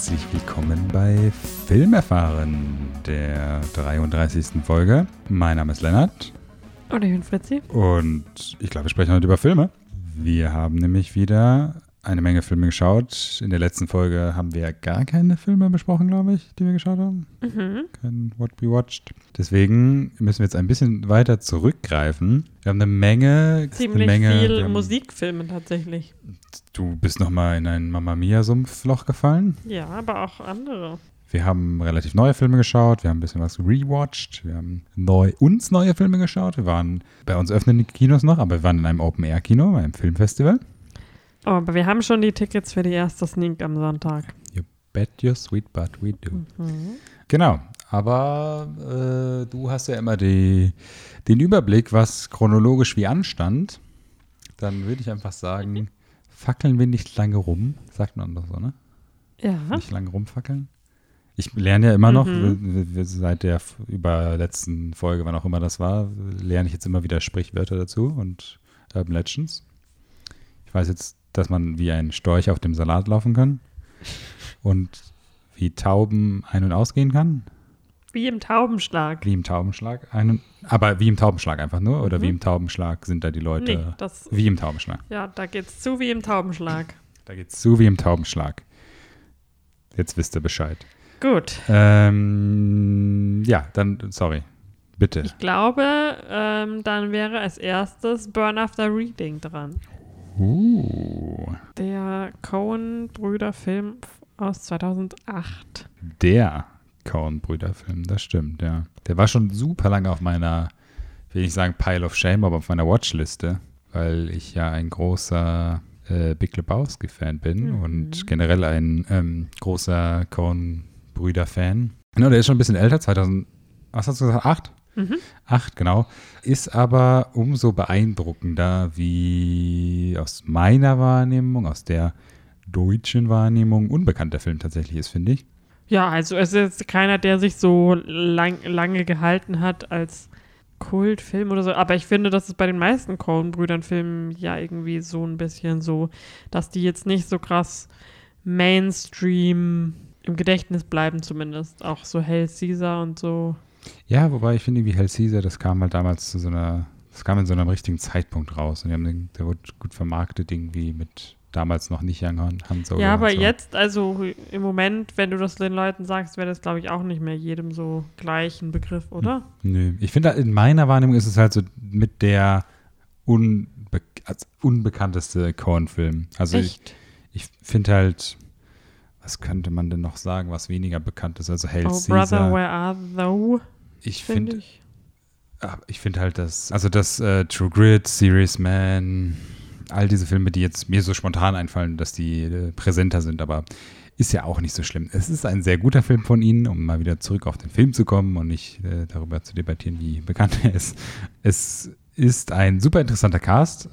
herzlich willkommen bei Filmerfahren, der 33. Folge. Mein Name ist Lennart Und ich bin Fritzi. und ich glaube, wir sprechen heute über Filme. Wir haben nämlich wieder eine Menge Filme geschaut. In der letzten Folge haben wir gar keine Filme besprochen, glaube ich, die wir geschaut haben. Mhm. Kein What We Watched. Deswegen müssen wir jetzt ein bisschen weiter zurückgreifen. Wir haben eine Menge, Ziemlich eine Menge. viel haben- Musikfilme tatsächlich. Du bist nochmal in ein Mamma Mia-Sumpfloch gefallen. Ja, aber auch andere. Wir haben relativ neue Filme geschaut, wir haben ein bisschen was rewatcht, wir haben neu, uns neue Filme geschaut. Wir waren bei uns öffnen die Kinos noch, aber wir waren in einem Open-Air-Kino, einem Filmfestival. Oh, aber wir haben schon die Tickets für die erste Sneak am Sonntag. You bet you're sweet, but we do. Mhm. Genau, aber äh, du hast ja immer die, den Überblick, was chronologisch wie anstand. Dann würde ich einfach sagen, fackeln wir nicht lange rum. Sagt man doch so, ne? Ja. Nicht lange rumfackeln. Ich lerne ja immer noch, Mhm. seit der überletzten Folge, wann auch immer das war, lerne ich jetzt immer wieder Sprichwörter dazu und Urban Legends. Ich weiß jetzt, dass man wie ein Storch auf dem Salat laufen kann und wie Tauben ein- und ausgehen kann. Wie im Taubenschlag. Wie im Taubenschlag. Ein und, aber wie im Taubenschlag einfach nur? Oder Mhm. wie im Taubenschlag sind da die Leute? Nee, das, Wie im Taubenschlag. ja, da geht's zu wie im Taubenschlag. Da geht's zu wie im Taubenschlag. Jetzt wisst ihr Bescheid. Gut. Ähm, ja, dann, sorry. Bitte. Ich glaube, ähm, dann wäre als erstes Burn After Reading dran. Uh, Der Coen-Brüder-Film aus 2008. der Coen-Brüder-Film, das stimmt, ja. Der war schon super lange auf meiner, will ich sagen Pile of Shame, aber auf meiner Watchliste, weil ich ja ein großer äh, Big Lebowski-Fan bin Mhm. und generell ein ähm, großer Coen-Brüder-Fan. Genau, der ist schon ein bisschen älter, 2000, was hast du gesagt, 8? Mhm. Acht, genau. Ist aber umso beeindruckender, wie aus meiner Wahrnehmung, aus der deutschen Wahrnehmung, unbekannt der Film tatsächlich ist, finde ich. Ja, also es ist keiner, der sich so lang, lange gehalten hat als Kultfilm oder so. Aber ich finde, das ist bei den meisten Coen-Brüdern-Filmen ja irgendwie so ein bisschen so, dass die jetzt nicht so krass Mainstream im Gedächtnis bleiben zumindest. Auch so Hell Caesar und so. Ja, wobei ich finde, wie Hell Caesar, das kam halt damals zu so einer, das kam in so einem richtigen Zeitpunkt raus. Und die haben den, der wurde gut vermarktet, irgendwie mit damals noch nicht Young Han, Solo. ja, aber so. jetzt, also im Moment, wenn du das den Leuten sagst, wäre das, glaube ich, auch nicht mehr jedem so gleich ein Begriff, oder? Nö. Ich finde, in meiner Wahrnehmung ist es halt so mit der unbe als unbekannteste Coen-Film. Also ich, Echt? ich finde halt, was könnte man denn noch sagen, was weniger bekannt ist? Also Hell Oh, Caesar. Brother, where are thou? ich Finde finde ich. ah, ich finde halt das, also das äh, True Grit, Serious Man, all diese Filme, die jetzt mir so spontan einfallen, dass die äh, präsenter sind, aber ist ja auch nicht so schlimm. Es ist ein sehr guter Film von Ihnen, um mal wieder zurück auf den Film zu kommen und nicht äh, darüber zu debattieren, wie bekannt er ist. Es ist ein super interessanter Cast.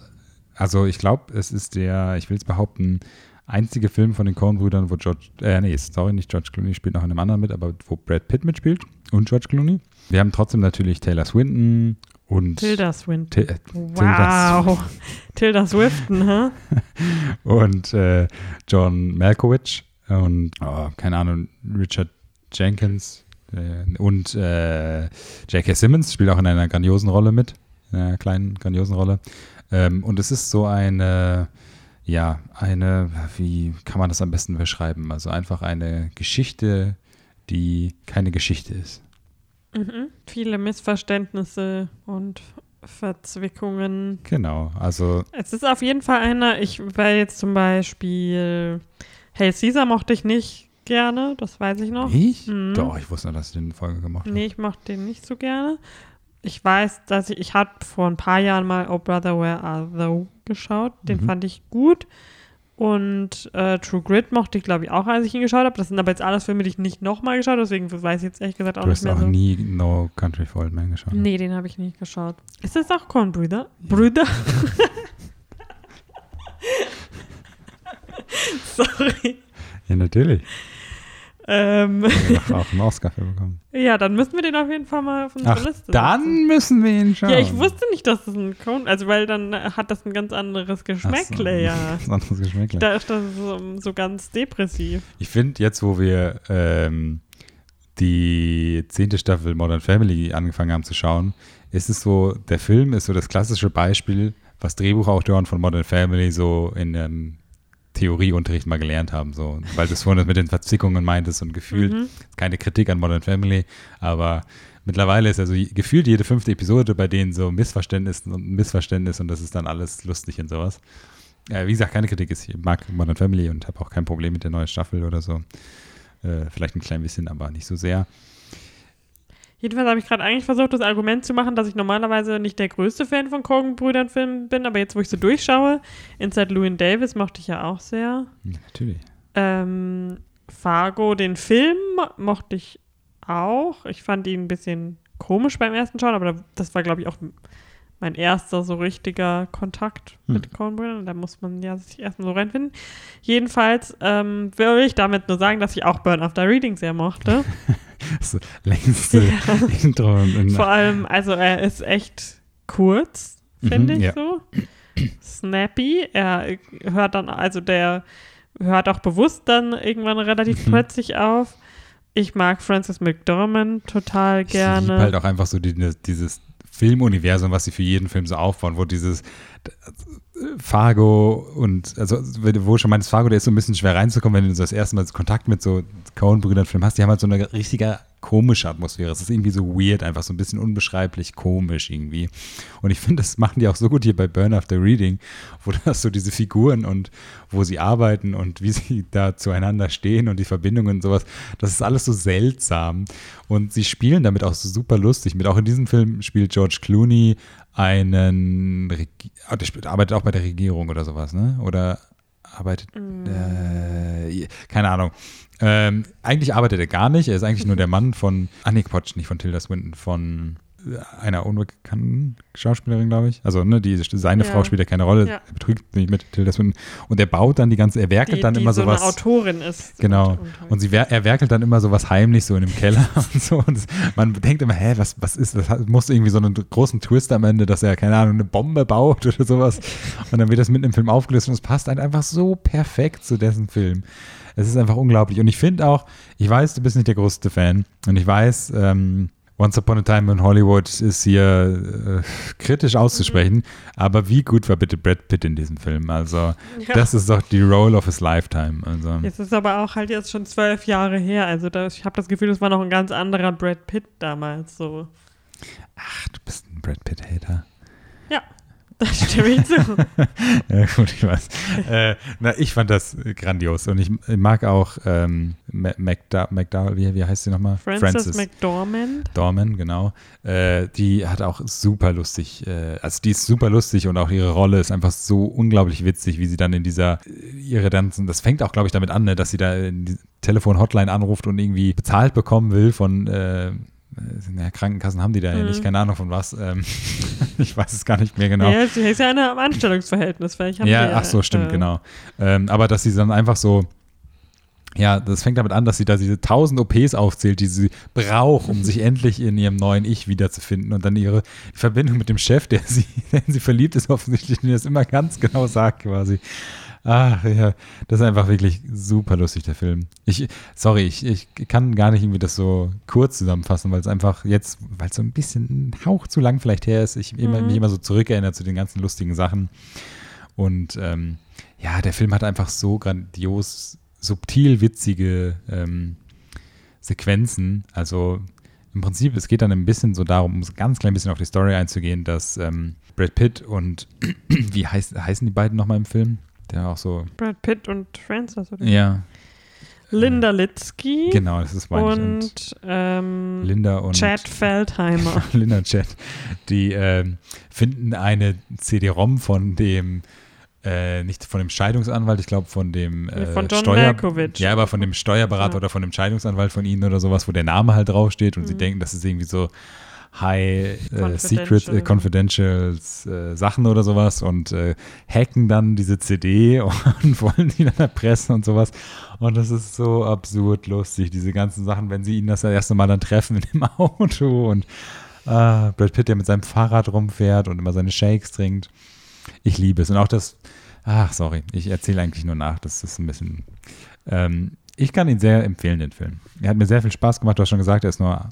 Also ich glaube, es ist der, ich will es behaupten, einzige Film von den Coen-Brüdern, wo George, äh, nee, sorry, nicht George Clooney spielt noch in einem anderen mit, aber wo Brad Pitt mitspielt und George Clooney. Wir haben trotzdem natürlich Taylor Swinton und Tilda Swinton. Til- äh, Tilda Wow. Tilda Swifton, hä? und äh, John Malkovich und oh, keine Ahnung, Richard Jenkins äh, und äh, J.K. Simmons spielt auch in einer grandiosen Rolle mit, in einer kleinen grandiosen Rolle. Ähm, und es ist so eine, ja, eine, wie kann man das am besten beschreiben? Also einfach eine Geschichte, die keine Geschichte ist. Mhm. Viele Missverständnisse und Verzwickungen. Genau, also Es ist auf jeden Fall einer, ich weil jetzt zum Beispiel Hey Caesar mochte ich nicht gerne, das weiß ich noch. ich? Mhm. Doch, ich wusste, dass ich den Folge gemacht habe. Nee, ich mochte den nicht so gerne. Ich weiß, dass ich, ich hatte vor ein paar Jahren mal Oh Brother, Where Are Thou geschaut. Den Mhm. fand ich gut. Und äh, True Grit mochte ich, glaube ich, auch, als ich ihn geschaut habe. Das sind aber jetzt alles Filme, die ich nicht nochmal geschaut habe, deswegen weiß ich jetzt ehrlich gesagt auch Du nicht hast mehr auch so. nie No Country for Old Men geschaut. ne? Nee, den habe ich nicht geschaut. Ist das auch Coen Brüder? Brüder? Sorry. Ja, natürlich. Ähm, hat auch einen Oscar für bekommen. ja, dann müssen wir den auf jeden Fall mal auf unsere Ach, Liste setzen. dann müssen wir ihn schauen. Ja, ich wusste nicht, dass das ein Coen, also weil dann hat das ein ganz anderes Geschmäckle, ja. Das anderes Geschmäckle. Da ist das so, so ganz depressiv. Ich finde, jetzt, wo wir ähm, die zehnte Staffel Modern Family angefangen haben zu schauen, ist es so, der Film ist so das klassische Beispiel, was Drehbuchautoren von Modern Family so in einem Theorieunterricht mal gelernt haben. So. Weil du es vorhin mit den Verzickungen meintest und gefühlt, Mhm. keine Kritik an Modern Family, aber mittlerweile ist also gefühlt jede fünfte Episode bei denen so Missverständnis und Missverständnis und das ist dann alles lustig und sowas. Äh, wie gesagt, keine Kritik. Ich mag Modern Family und habe auch kein Problem mit der neuen Staffel oder so. Äh, vielleicht ein klein bisschen, aber nicht so sehr. Jedenfalls habe ich gerade eigentlich versucht, das Argument zu machen, dass ich normalerweise nicht der größte Fan von Coen-Brüdern-Filmen bin, aber jetzt, wo ich so durchschaue, Inside Llewyn Davis mochte ich ja auch sehr. Natürlich. Ähm, Fargo, den Film, mochte ich auch. Ich fand ihn ein bisschen komisch beim ersten Schauen, aber da- das war, glaube ich, auch mein erster so richtiger Kontakt Hm. mit Coen-Brüdern. Da muss man ja sich erstmal so reinfinden. Jedenfalls ähm, will ich damit nur sagen, dass ich auch Burn After Reading sehr mochte. Das längste Intro. In, Vor allem, also er ist echt kurz, finde Mhm, ich ja. so. Snappy. Er hört dann, also der hört auch bewusst dann irgendwann relativ Mhm. plötzlich auf. Ich mag Francis McDormand total ich liebe gerne. halt auch einfach so die, dieses Filmuniversum, was sie für jeden Film so aufbauen, wo dieses Fargo und, also, wo schon meinst, Fargo, der ist so ein bisschen schwer reinzukommen, wenn du das erste Mal Kontakt mit so Coen-Brüdern-Filmen hast, die haben halt so eine richtige komische Atmosphäre. Es ist irgendwie so weird, einfach so ein bisschen unbeschreiblich komisch irgendwie. Und ich finde, das machen die auch so gut hier bei Burn After Reading, wo du hast so diese Figuren und wo sie arbeiten und wie sie da zueinander stehen und die Verbindungen und sowas. Das ist alles so seltsam. Und sie spielen damit auch so super lustig mit. Auch in diesem Film spielt George Clooney einen, Regi- ah, der arbeitet auch bei der Regierung oder sowas, ne? Oder arbeitet, äh, keine Ahnung. Ähm, eigentlich arbeitet er gar nicht. Er ist eigentlich nur der Mann von, ah nee, Quatsch, nicht von Tilda Swinton, von einer unbekannten Schauspielerin, glaube ich. Also, ne, die, seine Ja. Frau spielt ja keine Rolle. Ja. Er betrügt sich mit Tilda Swinton. Und er baut dann die ganze, er werkelt die, dann die immer so sowas. eine Autorin ist. Genau. Und- sie er werkelt dann immer sowas heimlich so in dem Keller und so. Und man denkt immer, hä, was, was ist das? Muss irgendwie so einen großen Twist am Ende, dass er, keine Ahnung, eine Bombe baut oder sowas. Und dann wird das mitten im Film aufgelöst und es passt halt einfach so perfekt zu dessen Film. Es ist einfach unglaublich. Und ich finde auch, ich weiß, du bist nicht der größte Fan. Und ich weiß, ähm, Once Upon a Time in Hollywood ist hier äh, kritisch auszusprechen. Aber wie gut war bitte Brad Pitt in diesem Film? Also, Ja. das ist doch die Role of his lifetime. Also. Jetzt ist aber auch halt jetzt schon zwölf Jahre her. Also da, ich habe das Gefühl, es war noch ein ganz anderer Brad Pitt damals. So. Ach, du bist ein Brad Pitt-Hater. Das stimme ich zu. Ja, gut, ich weiß. äh, na, ich fand das grandios und ich mag auch ähm, McDowell, wie, wie heißt sie nochmal? Frances, McDormand. Dorman, genau. Äh, die hat auch super lustig, äh, also die ist super lustig und auch ihre Rolle ist einfach so unglaublich witzig, wie sie dann in dieser, äh, ihre Tanzen, das fängt auch, glaube ich, damit an, ne, dass sie da in die Telefon-Hotline anruft und irgendwie bezahlt bekommen will von, äh, ja, Krankenkassen haben die da ja Mhm. nicht, keine Ahnung von was. Ähm, ich weiß es gar nicht mehr genau. Ja, sie ist ja in einem Anstellungsverhältnis. Vielleicht haben Ja, die, ach so, stimmt, äh, genau. Ähm, aber dass sie dann einfach so, ja, das fängt damit an, dass sie da diese tausend OPs aufzählt, die sie braucht, um sich endlich in ihrem neuen Ich wiederzufinden und dann ihre Verbindung mit dem Chef, der sie, der in sie verliebt ist, offensichtlich, der das immer ganz genau sagt quasi. Ach ja, das ist einfach wirklich super lustig, der Film. Ich, sorry, ich, ich kann gar nicht irgendwie das so kurz zusammenfassen, weil es einfach jetzt, weil es so ein bisschen ein Hauch zu lang vielleicht her ist, ich immer, Mhm. mich immer so zurückerinnere zu den ganzen lustigen Sachen. Und ähm, ja, der Film hat einfach so grandios, subtil witzige ähm, Sequenzen. Also im Prinzip, es geht dann ein bisschen so darum, um so ganz klein bisschen auf die Story einzugehen, dass ähm, Brad Pitt und wie heißt, heißen die beiden nochmal im Film? Der auch so, Brad Pitt und Frances. Oder? ja, Linda Litzky genau, das ist meine ich. Und und, ähm, Linda und Chad Feldheimer. Linda Chat, die ähm, finden eine CD-ROM von dem äh, nicht von dem Scheidungsanwalt, ich glaube von dem äh, Von John Steuer Malkovich. Ja, aber von dem Steuerberater Ja. oder von dem Scheidungsanwalt von ihnen oder sowas, wo der Name halt draufsteht und sie Mhm. denken, das ist irgendwie so High äh, Confidential. Secret äh, Confidentials äh, Sachen oder sowas und äh, hacken dann diese CD und wollen die dann erpressen und sowas. Und das ist so absurd lustig, diese ganzen Sachen, wenn sie ihn das erste Mal dann treffen in dem Auto und äh, Brad Pitt, der mit seinem Fahrrad rumfährt und immer seine Shakes trinkt. Ich liebe es. Und auch das, ach, sorry, ich erzähle eigentlich nur nach, das ist ein bisschen. Ähm, ich kann ihn sehr empfehlen, den Film. Er hat mir sehr viel Spaß gemacht. Du hast schon gesagt, er ist nur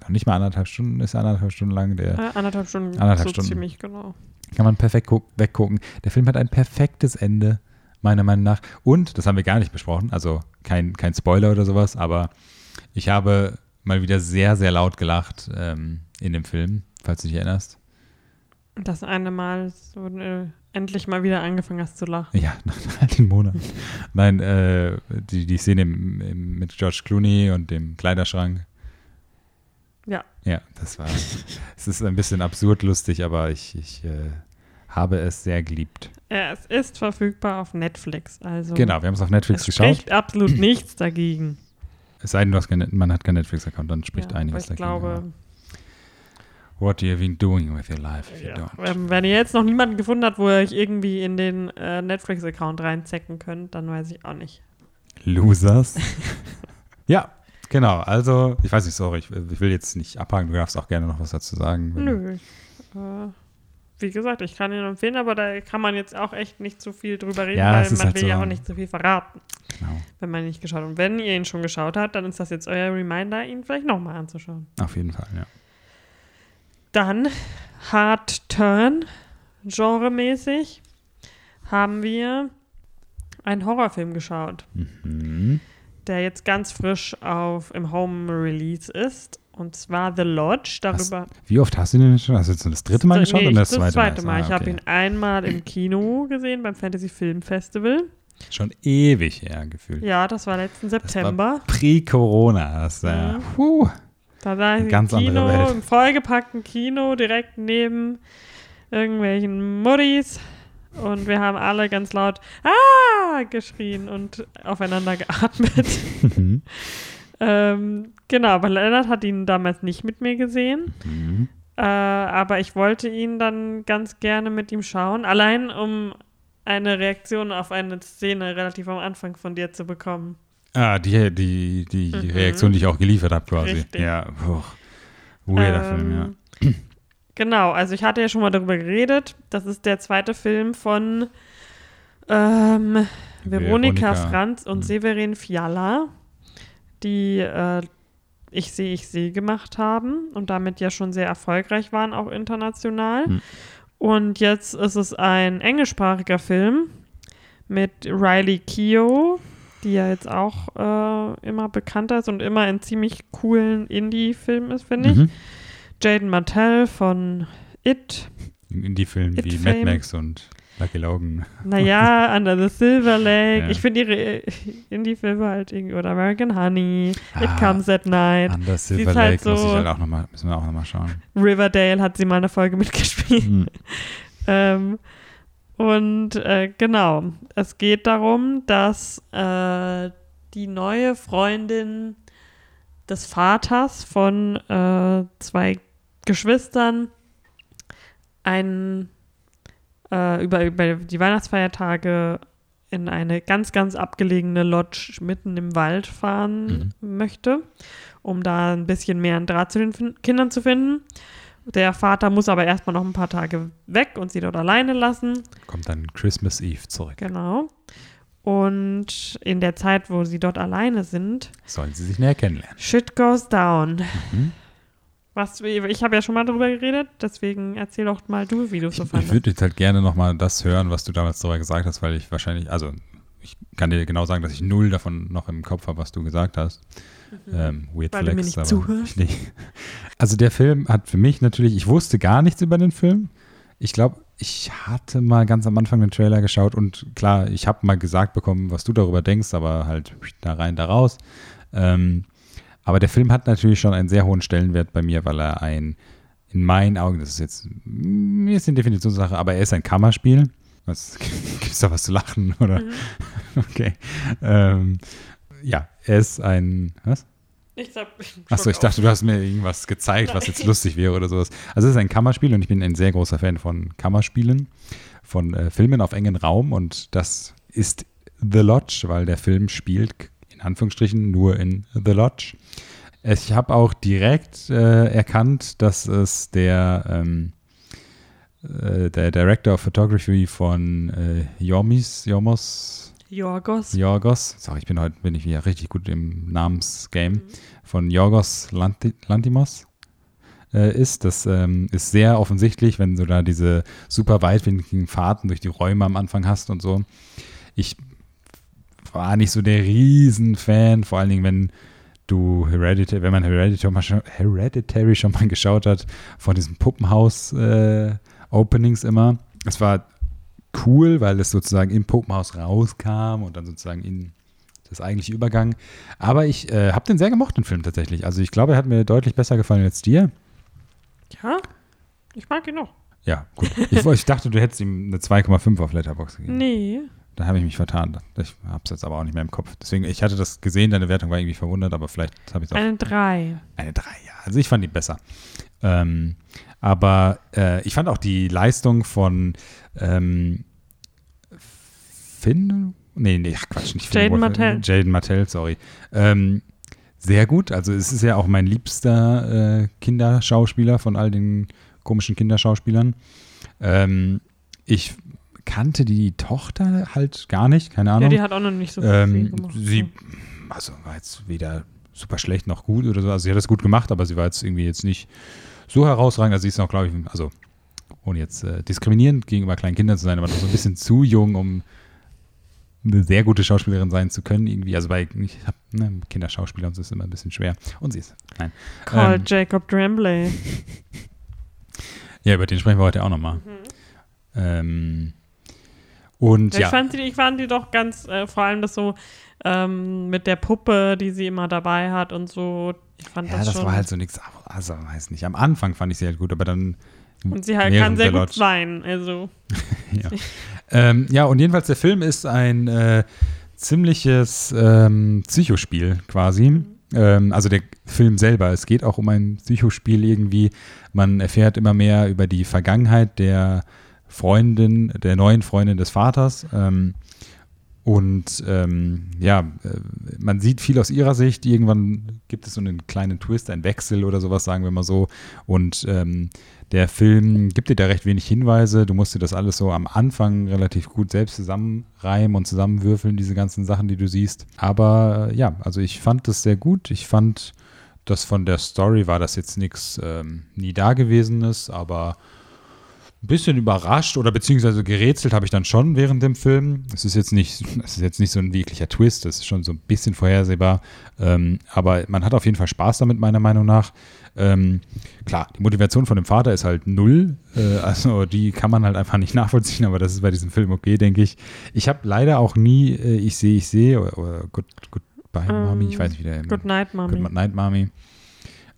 noch nicht mal anderthalb Stunden, ist er anderthalb Stunden lang. Der Äh, anderthalb Stunden. Anderthalb so Stunden. ziemlich, genau. kann man perfekt guck, weggucken. Der Film hat ein perfektes Ende, meiner Meinung nach. Und, das haben wir gar nicht besprochen, also kein, kein Spoiler oder sowas, aber ich habe mal wieder sehr, sehr laut gelacht ähm, in dem Film, falls du dich erinnerst. Das eine Mal so äh, endlich mal wieder angefangen hast zu lachen. Ja, nach all den Monaten. Nein, äh, die, die Szene im, im, mit George Clooney und dem Kleiderschrank. Ja. Ja, das war. es ist ein bisschen absurd lustig, aber ich, ich äh, habe es sehr geliebt. Ja, es ist verfügbar auf Netflix. Also Genau, wir haben es auf Netflix es geschaut. spricht absolut nichts dagegen. Es sei denn, kein, man hat keinen Netflix-Account, dann spricht ja, einiges ich dagegen. glaube, What you have been doing with your life if you ja, don't. ähm, wenn ihr jetzt noch niemanden gefunden habt, wo ihr euch irgendwie in den äh, Netflix-Account reinzecken könnt, dann weiß ich auch nicht. Losers. ja, genau. Also, ich weiß nicht, sorry, ich, ich will jetzt nicht abhaken. Du darfst auch gerne noch was dazu sagen. Nö. Äh, wie gesagt, ich kann ihn empfehlen, aber da kann man jetzt auch echt nicht so viel drüber reden, Ja, weil man halt will so- ja auch nicht so viel verraten, Genau, wenn man ihn nicht geschaut hat. Und wenn ihr ihn schon geschaut habt, dann ist das jetzt euer Reminder, ihn vielleicht nochmal anzuschauen. auf jeden Fall, ja. Dann Hard Turn, genremäßig, haben wir einen Horrorfilm geschaut, Mhm. Der jetzt ganz frisch auf im Home Release ist. Und zwar The Lodge. Darüber. Wie oft hast du den schon? Hast du jetzt das dritte Mal geschaut Nee, oder das das zweite, zweite Mal. Ah, Ich habe okay. ihn einmal im Kino gesehen beim Fantasy Film Festival. Schon ewig her gefühlt. Ja, das war letzten war September. Pre-Corona. Das, äh, Mhm. puh. Da war ich im ganz andere Kino, Welt. im vollgepackten Kino, direkt neben irgendwelchen Muddies. Und wir haben alle ganz laut Ah! geschrien und aufeinander geatmet. Mhm. ähm, genau, aber Lennart hat ihn damals nicht mit mir gesehen. Mhm. Äh, aber ich wollte ihn dann ganz gerne mit ihm schauen, allein um eine Reaktion auf eine Szene relativ am Anfang von dir zu bekommen. Ah, die, die, die Mhm. Reaktion, die ich auch geliefert habe, quasi. Richtig. Ja, puh. Weirder Film, ja. Genau, also ich hatte ja schon mal darüber geredet. Das ist der zweite Film von ähm, Veronika, Veronika. Franz und Mhm. Severin Fiala, die äh, Ich sehe, ich sehe gemacht haben und damit ja schon sehr erfolgreich waren, auch international. Mhm. Und jetzt ist es ein englischsprachiger Film mit Riley Keough, die ja jetzt auch äh, immer bekannter ist und immer in ziemlich coolen Indie-Filmen ist, finde ich. Mhm. Jaden Martell von It. Indie-Film It wie Fame. Mad Max und Lucky Logan. Naja, Under the Silver Lake. Ja. Ich finde ihre Indie-Filme halt irgendwie. Oder American Honey. It Ah, Comes at Night. Under ist Silver halt Lake muss ich so- halt auch noch mal, müssen wir auch nochmal schauen. Riverdale hat sie mal eine Folge mitgespielt. Mhm. Ähm, und äh, genau, es geht darum, dass äh, die neue Freundin des Vaters von äh, zwei Geschwistern ein, äh, über, über die Weihnachtsfeiertage in eine ganz, ganz abgelegene Lodge mitten im Wald fahren möchte, um da ein bisschen mehr einen Draht zu den fin Kindern zu finden. Der Vater muss aber erstmal noch ein paar Tage weg und sie dort alleine lassen. Kommt dann Christmas Eve zurück. Genau. Und in der Zeit, wo sie dort alleine sind, Sollen sie sich näher kennenlernen. shit goes down. Mhm. Was, ich habe ja schon mal darüber geredet, deswegen erzähl doch mal du, wie du es Ich, so ich fandest. würde jetzt halt gerne nochmal das hören, was du damals darüber gesagt hast, weil ich wahrscheinlich, also ich kann dir genau sagen, dass ich null davon noch im Kopf habe, was du gesagt hast. Ähm, weird Mhm. Weil du mir Flex, nicht aber zuhörst? ich nicht. Also der Film hat für mich natürlich, ich wusste gar nichts über den Film. Ich glaube, ich hatte mal ganz am Anfang den Trailer geschaut und klar, ich habe mal gesagt bekommen, was du darüber denkst, aber halt da rein, da raus. Ähm, aber der Film hat natürlich schon einen sehr hohen Stellenwert bei mir, weil er ein, in meinen Augen, das ist jetzt, mir ist eine Definitionssache, aber er ist ein Kammerspiel. Was, gibt's da was zu lachen, oder? Mhm. Okay. Ähm, ja, er ist ein, was? Ich sag, Achso, ich dachte, du hast mir irgendwas gezeigt, was jetzt lustig wäre oder sowas. Also es ist ein Kammerspiel und ich bin ein sehr großer Fan von Kammerspielen, von äh, Filmen auf engen Raum und das ist The Lodge, weil der Film spielt in Anführungsstrichen nur in The Lodge. Ich habe auch direkt äh, erkannt, dass es der, ähm, äh, der Director of Photography von äh, Jormis, Jormos, Jorgos. Jorgos, sorry, ich bin heute bin ich wieder richtig gut im Namensgame, mhm. von Jorgos Lanti Lantimos äh, ist. Das ähm, ist sehr offensichtlich, wenn du da diese super weitwinkligen Fahrten durch die Räume am Anfang hast und so. Ich war nicht so der Riesenfan, vor allen Dingen, wenn du Hereditary, wenn man Hereditary, Hereditary schon mal geschaut hat, von diesen Puppenhaus-Openings äh, immer. Es war cool, weil es sozusagen im Puppenhaus rauskam und dann sozusagen in das eigentliche Übergang. Aber ich äh, habe den sehr gemocht, den Film tatsächlich. Also ich glaube, er hat mir deutlich besser gefallen als dir. Ja, ich mag ihn noch. Ja, gut. Ich, ich dachte, du hättest ihm eine 2,5 auf Letterbox gegeben. Nee. Da habe ich mich vertan. Ich habe es jetzt aber auch nicht mehr im Kopf. Deswegen, ich hatte das gesehen, deine Wertung war irgendwie verwundert, aber vielleicht habe ich es auch. Eine 3. Eine 3, ja. Also ich fand die besser. Ähm, aber äh, ich fand auch die Leistung von ähm, Finn. Nee, nee, Quatsch, nicht. Jaden Martell. Jaden Martell, sorry. Ähm, sehr gut. Also es ist ja auch mein liebster äh, Kinderschauspieler von all den komischen Kinderschauspielern. Ähm, ich kannte die Tochter halt gar nicht, keine Ahnung. Ja, die hat auch noch nicht so viel ähm, gemacht. Sie, also war jetzt weder super schlecht noch gut oder so. Also sie hat das gut gemacht, aber sie war jetzt irgendwie jetzt nicht so herausragend. Also sie ist noch, glaube ich, also ohne jetzt äh, diskriminierend gegenüber kleinen Kindern zu sein, aber noch so ein bisschen zu jung, um eine sehr gute Schauspielerin sein zu können, irgendwie. Also bei ich hab, ne, Kinderschauspieler und so ist immer ein bisschen schwer. Und sie ist, nein. Call ähm, Jacob Tremblay. ja, über den sprechen wir heute auch nochmal. Mhm. Ähm, und, ich, ja. fand die, ich fand die doch ganz, äh, vor allem das so ähm, mit der Puppe, die sie immer dabei hat und so. Ich fand ja, das, das schon. war halt so nichts, also weiß nicht. Am Anfang fand ich sie halt gut, aber dann. Und sie halt kann sehr gut weinen, also. ja. ähm, ja, und jedenfalls der Film ist ein äh, ziemliches ähm, Psychospiel quasi. Mhm. Ähm, also der Film selber. Es geht auch um ein Psychospiel irgendwie. Man erfährt immer mehr über die Vergangenheit der Freundin, der neuen Freundin des Vaters. Ähm, und ähm, ja, äh, man sieht viel aus ihrer Sicht. Irgendwann gibt es so einen kleinen Twist, einen Wechsel oder sowas, sagen wir mal so. Und ähm, der Film gibt dir da recht wenig Hinweise. Du musst dir das alles so am Anfang relativ gut selbst zusammenreimen und zusammenwürfeln, diese ganzen Sachen, die du siehst. Aber äh, ja, also ich fand das sehr gut. Ich fand, dass von der Story war das jetzt nichts ähm, nie Dagewesenes, aber ein bisschen überrascht oder beziehungsweise gerätselt habe ich dann schon während dem Film. Es ist jetzt nicht, es ist jetzt nicht so ein wirklicher Twist, es ist schon so ein bisschen vorhersehbar. Ähm, aber man hat auf jeden Fall Spaß damit, meiner Meinung nach. Ähm, klar, die Motivation von dem Vater ist halt null. Äh, also die kann man halt einfach nicht nachvollziehen, aber das ist bei diesem Film okay, denke ich. Ich habe leider auch nie äh, Ich sehe, ich sehe oder, oder Good, Goodbye um, Mami, ich weiß nicht, wie der Good Night Mami, Good Night Mami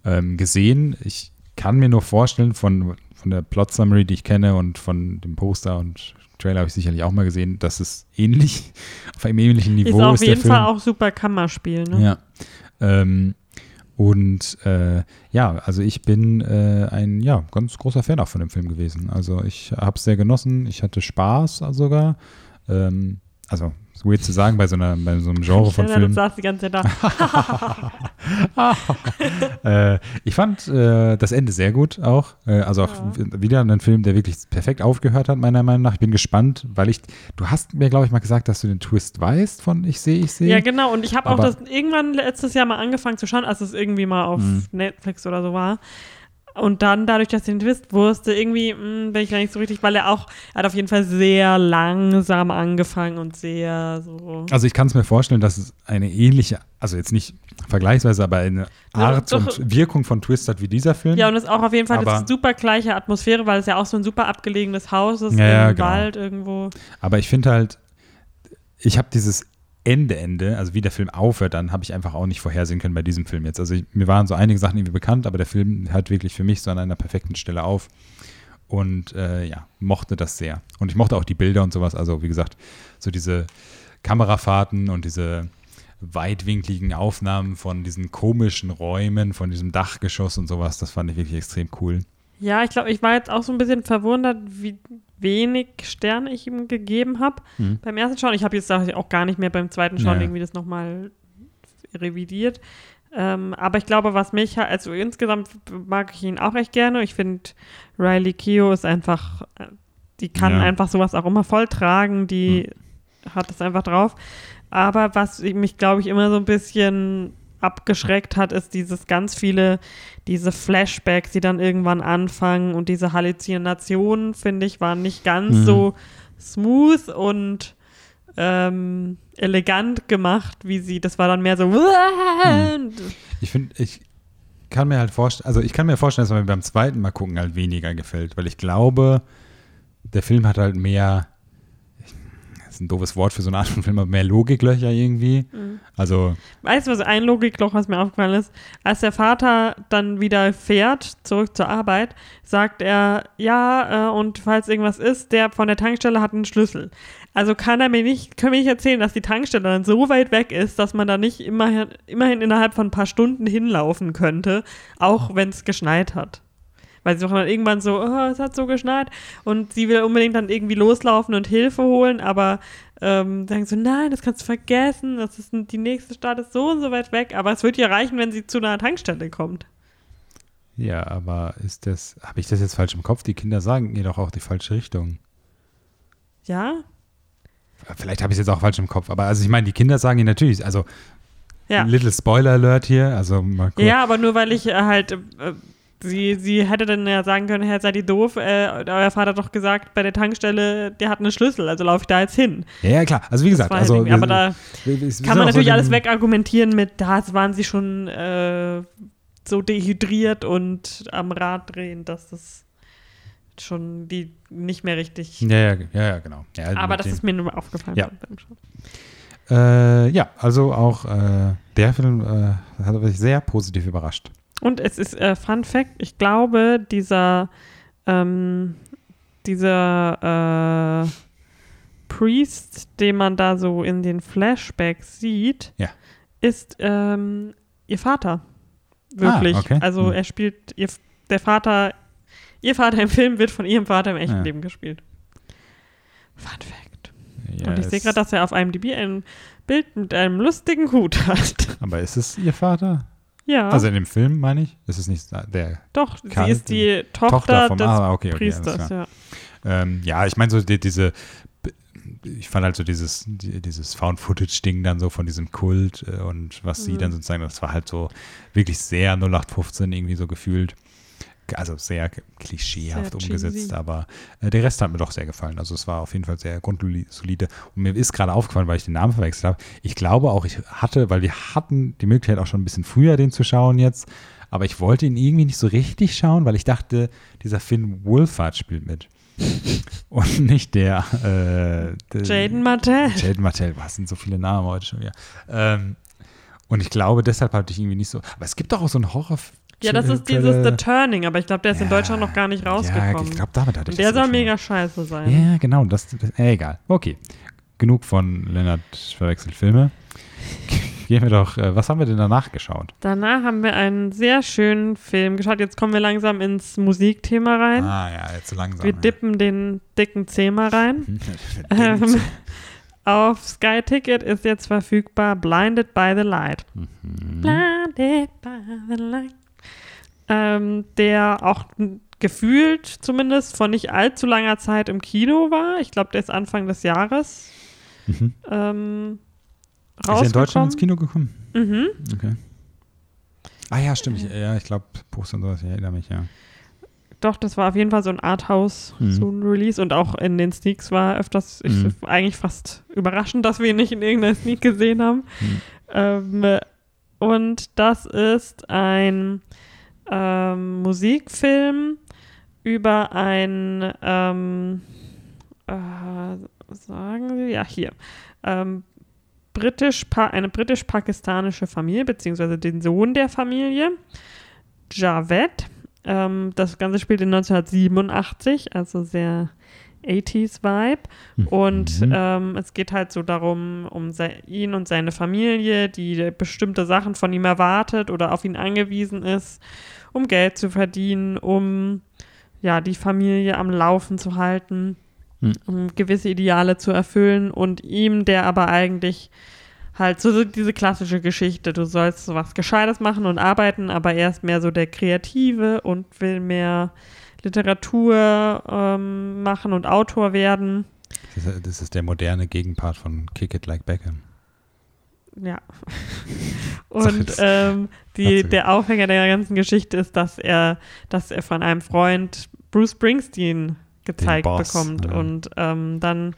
ähm, gesehen. Ich kann mir nur vorstellen, von von der Plot Summary, die ich kenne und von dem Poster und Trailer habe ich sicherlich auch mal gesehen, dass es ähnlich, auf einem ähnlichen Niveau ist. Ist auf jeden Fall auch super Kammerspiel, ne? Ja. Ähm, und äh, ja, also ich bin äh, ein ja, ganz großer Fan auch von dem Film gewesen. Also ich habe es sehr genossen, ich hatte Spaß sogar. Ähm, also ist weird zu sagen bei so, einer, bei so einem Genre von Filmen. Du saß die ganze Zeit da. äh, ich fand äh, das Ende sehr gut auch. Äh, also auch ja. wieder ein Film, der wirklich perfekt aufgehört hat, meiner Meinung nach. Ich bin gespannt, weil ich, du hast mir, glaube ich, mal gesagt, dass du den Twist weißt von Ich sehe, ich sehe. Ja, genau. Und ich habe auch das irgendwann letztes Jahr mal angefangen zu schauen, als es irgendwie mal auf mhm. Netflix oder so war. Und dann, dadurch, dass ich den Twist wusste, irgendwie mh, hm, bin ich gar nicht so richtig, weil er auch, er hat auf jeden Fall sehr langsam angefangen und sehr so. Also ich kann es mir vorstellen, dass es eine ähnliche, also jetzt nicht vergleichsweise, aber eine Art doch, doch, und Wirkung von Twist hat wie dieser Film. Ja, und es ist auch auf jeden Fall eine super gleiche Atmosphäre, weil es ja auch so ein super abgelegenes Haus ist, ja, im genau. Wald irgendwo. Aber ich finde halt, ich habe dieses Ende, Ende, also wie der Film aufhört, dann habe ich einfach auch nicht vorhersehen können bei diesem Film jetzt. Also ich, mir waren so einige Sachen irgendwie bekannt, aber der Film hört wirklich für mich so an einer perfekten Stelle auf. und äh, ja, mochte das sehr. Und ich mochte auch die Bilder und sowas. Also wie gesagt, so diese Kamerafahrten und diese weitwinkligen Aufnahmen von diesen komischen Räumen, von diesem Dachgeschoss und sowas, das fand ich wirklich extrem cool. Ja, ich glaube, ich war jetzt auch so ein bisschen verwundert, wie wenig Sterne ich ihm gegeben habe Mhm. beim ersten Schauen. Ich habe jetzt auch gar nicht mehr beim zweiten Schauen Ja. irgendwie das nochmal revidiert. Ähm, aber ich glaube, was mich also insgesamt mag ich ihn auch echt gerne. Ich finde, Riley Keough ist einfach, äh, die kann Ja. einfach sowas auch immer voll tragen, die hat es einfach drauf. Aber was mich, glaube ich, immer so ein bisschen abgeschreckt hat, ist dieses ganz viele, diese Flashbacks, die dann irgendwann anfangen und diese Halluzinationen, finde ich, waren nicht ganz Mhm. so smooth und ähm, elegant gemacht, wie sie, das war dann mehr so Ich finde, ich kann mir halt vorstellen, also ich kann mir vorstellen, dass mir beim zweiten Mal gucken halt weniger gefällt, weil ich glaube, der Film hat halt mehr, ist ein doofes Wort für so eine Art von Film, aber mehr Logiklöcher irgendwie. Also, Weißt du, was ein Logikloch, was mir aufgefallen ist? Als der Vater dann wieder fährt, zurück zur Arbeit, sagt er, ja, äh, und falls irgendwas ist, der von der Tankstelle hat einen Schlüssel. Also kann er mir nicht, können wir nicht erzählen, dass die Tankstelle dann so weit weg ist, dass man da nicht immerhin, immerhin innerhalb von ein paar Stunden hinlaufen könnte, auch wenn es geschneit hat. Weil sie doch dann irgendwann so, oh, es hat so geschneit und sie will unbedingt dann irgendwie loslaufen und Hilfe holen, aber ähm, sagen so, nein, das kannst du vergessen, das ist die nächste Stadt ist so und so weit weg, aber es wird ihr reichen, wenn sie zu einer Tankstelle kommt. ja, aber ist das, habe ich das jetzt falsch im Kopf? Die Kinder sagen ihr doch auch die falsche Richtung. Ja? Vielleicht habe ich es jetzt auch falsch im Kopf, aber also ich meine, die Kinder sagen ihr natürlich, also Ja. Little Spoiler Alert hier, also mal kurz. Ja, aber nur weil ich äh, halt, äh, sie, sie hätte dann ja sagen können, Herr, seid ihr doof, äh, euer Vater hat doch gesagt, bei der Tankstelle, der hat einen Schlüssel, also laufe ich da jetzt hin. Ja, ja, klar. Also wie gesagt, also halt irgendwie- aber da Kann man so natürlich alles wegargumentieren mit, da waren sie schon äh, so dehydriert und am Rad drehen, dass das schon die nicht mehr richtig. Ja, ja, ja, ja genau. Ja, Aber mit das dem- ist mir nur aufgefallen. Ja. Äh, ja, also auch äh, der Film äh, hat mich sehr positiv überrascht. Und es ist äh, Fun Fact, ich glaube, dieser ähm, dieser äh, Priest, den man da so in den Flashbacks sieht, Ja. ist ähm, ihr Vater. Wirklich. Ah, okay. Also Hm. er spielt, ihr, der Vater, ihr Vater im Film wird von ihrem Vater im echten Ja. Leben gespielt. Fun Fact. Ja, Und ich sehe gerade, dass er auf IMDb ein Bild mit einem lustigen Hut hat. Aber ist es ihr Vater? Ja, Also in dem Film, meine ich? Ist es nicht der doch, Karl- sie ist die Tochter, Tochter vom des Ah, okay, okay, Priesters, ja. Ähm, ja, ich meine so die, diese, ich fand halt so dieses, die, dieses Found-Footage-Ding dann so von diesem Kult äh, und was sie Mhm. dann sozusagen, das war halt so wirklich sehr 0815 irgendwie so gefühlt. Also sehr klischeehaft Sehr umgesetzt, aber äh, der Rest hat mir doch sehr gefallen. Also es war auf jeden Fall sehr grundsolide. Und mir ist gerade aufgefallen, weil ich den Namen verwechselt habe. Ich glaube auch, ich hatte, weil wir hatten die Möglichkeit auch schon ein bisschen früher den zu schauen jetzt, aber ich wollte ihn irgendwie nicht so richtig schauen, weil ich dachte, dieser Finn Wolfhard spielt mit. Und nicht der, äh, der Jaden Martell. Jaden Martell, was sind so viele Namen heute schon wieder. Ähm, und ich glaube, deshalb hatte ich irgendwie nicht so. Aber es gibt doch auch so einen Horror. Ja, das ist dieses The Turning, aber ich glaube, der ist in Ja. Deutschland noch gar nicht Ja, rausgekommen. ich glaube, damit hatte ich der soll mega scheiße sein. Ja, genau. Das, das, äh, egal. Okay. Genug von Lennart verwechselt Filme. Gehen wir doch, äh, was haben wir denn danach geschaut? Danach haben wir einen sehr schönen Film geschaut. Jetzt kommen wir langsam ins Musikthema rein. Ah ja, jetzt so langsam. wir ja. dippen den dicken Zehmer rein. Ähm, auf Sky Ticket ist jetzt verfügbar Blinded by the Light. Mhm. Blinded by the Light. Ähm, der auch gefühlt zumindest von nicht allzu langer Zeit im Kino war. Ich glaube, der ist Anfang des Jahres Mhm. ähm, Ist er in Deutschland ins. Kino gekommen? Mhm. Okay. Ah ja, stimmt. Ich, ja, ich glaube, Poster und sowas, ich erinnere mich, ja. Doch, das war auf jeden Fall so ein Arthouse, Mhm. so ein Release und auch in den Sneaks war öfters, ich, Mhm. eigentlich fast überraschend, dass wir ihn nicht in irgendeiner Sneak gesehen haben. Mhm. Ähm, und das ist ein ähm, Musikfilm über ein, ähm, äh, sagen wir, ja, hier, ähm, britisch, eine britisch-pakistanische Familie, beziehungsweise den Sohn der Familie, Javed, Ähm, das Ganze spielt in 1987, also sehr 80s-Vibe. Und Mhm. ähm, es geht halt so darum, um ihn und seine Familie, die bestimmte Sachen von ihm erwartet oder auf ihn angewiesen ist, um Geld zu verdienen, um ja, die Familie am Laufen zu halten, Mhm. um gewisse Ideale zu erfüllen und ihm, der aber eigentlich halt so so diese klassische Geschichte, du sollst so was Gescheites machen und arbeiten, aber er ist mehr so der Kreative und will mehr Literatur ähm, machen und Autor werden. Das ist, das ist der moderne Gegenpart von Kick It Like Beckham. Ja. Und ähm, die, der Aufhänger der ganzen Geschichte ist, dass er, dass er von einem Freund Bruce Springsteen gezeigt Boss, bekommt ja. und ähm, dann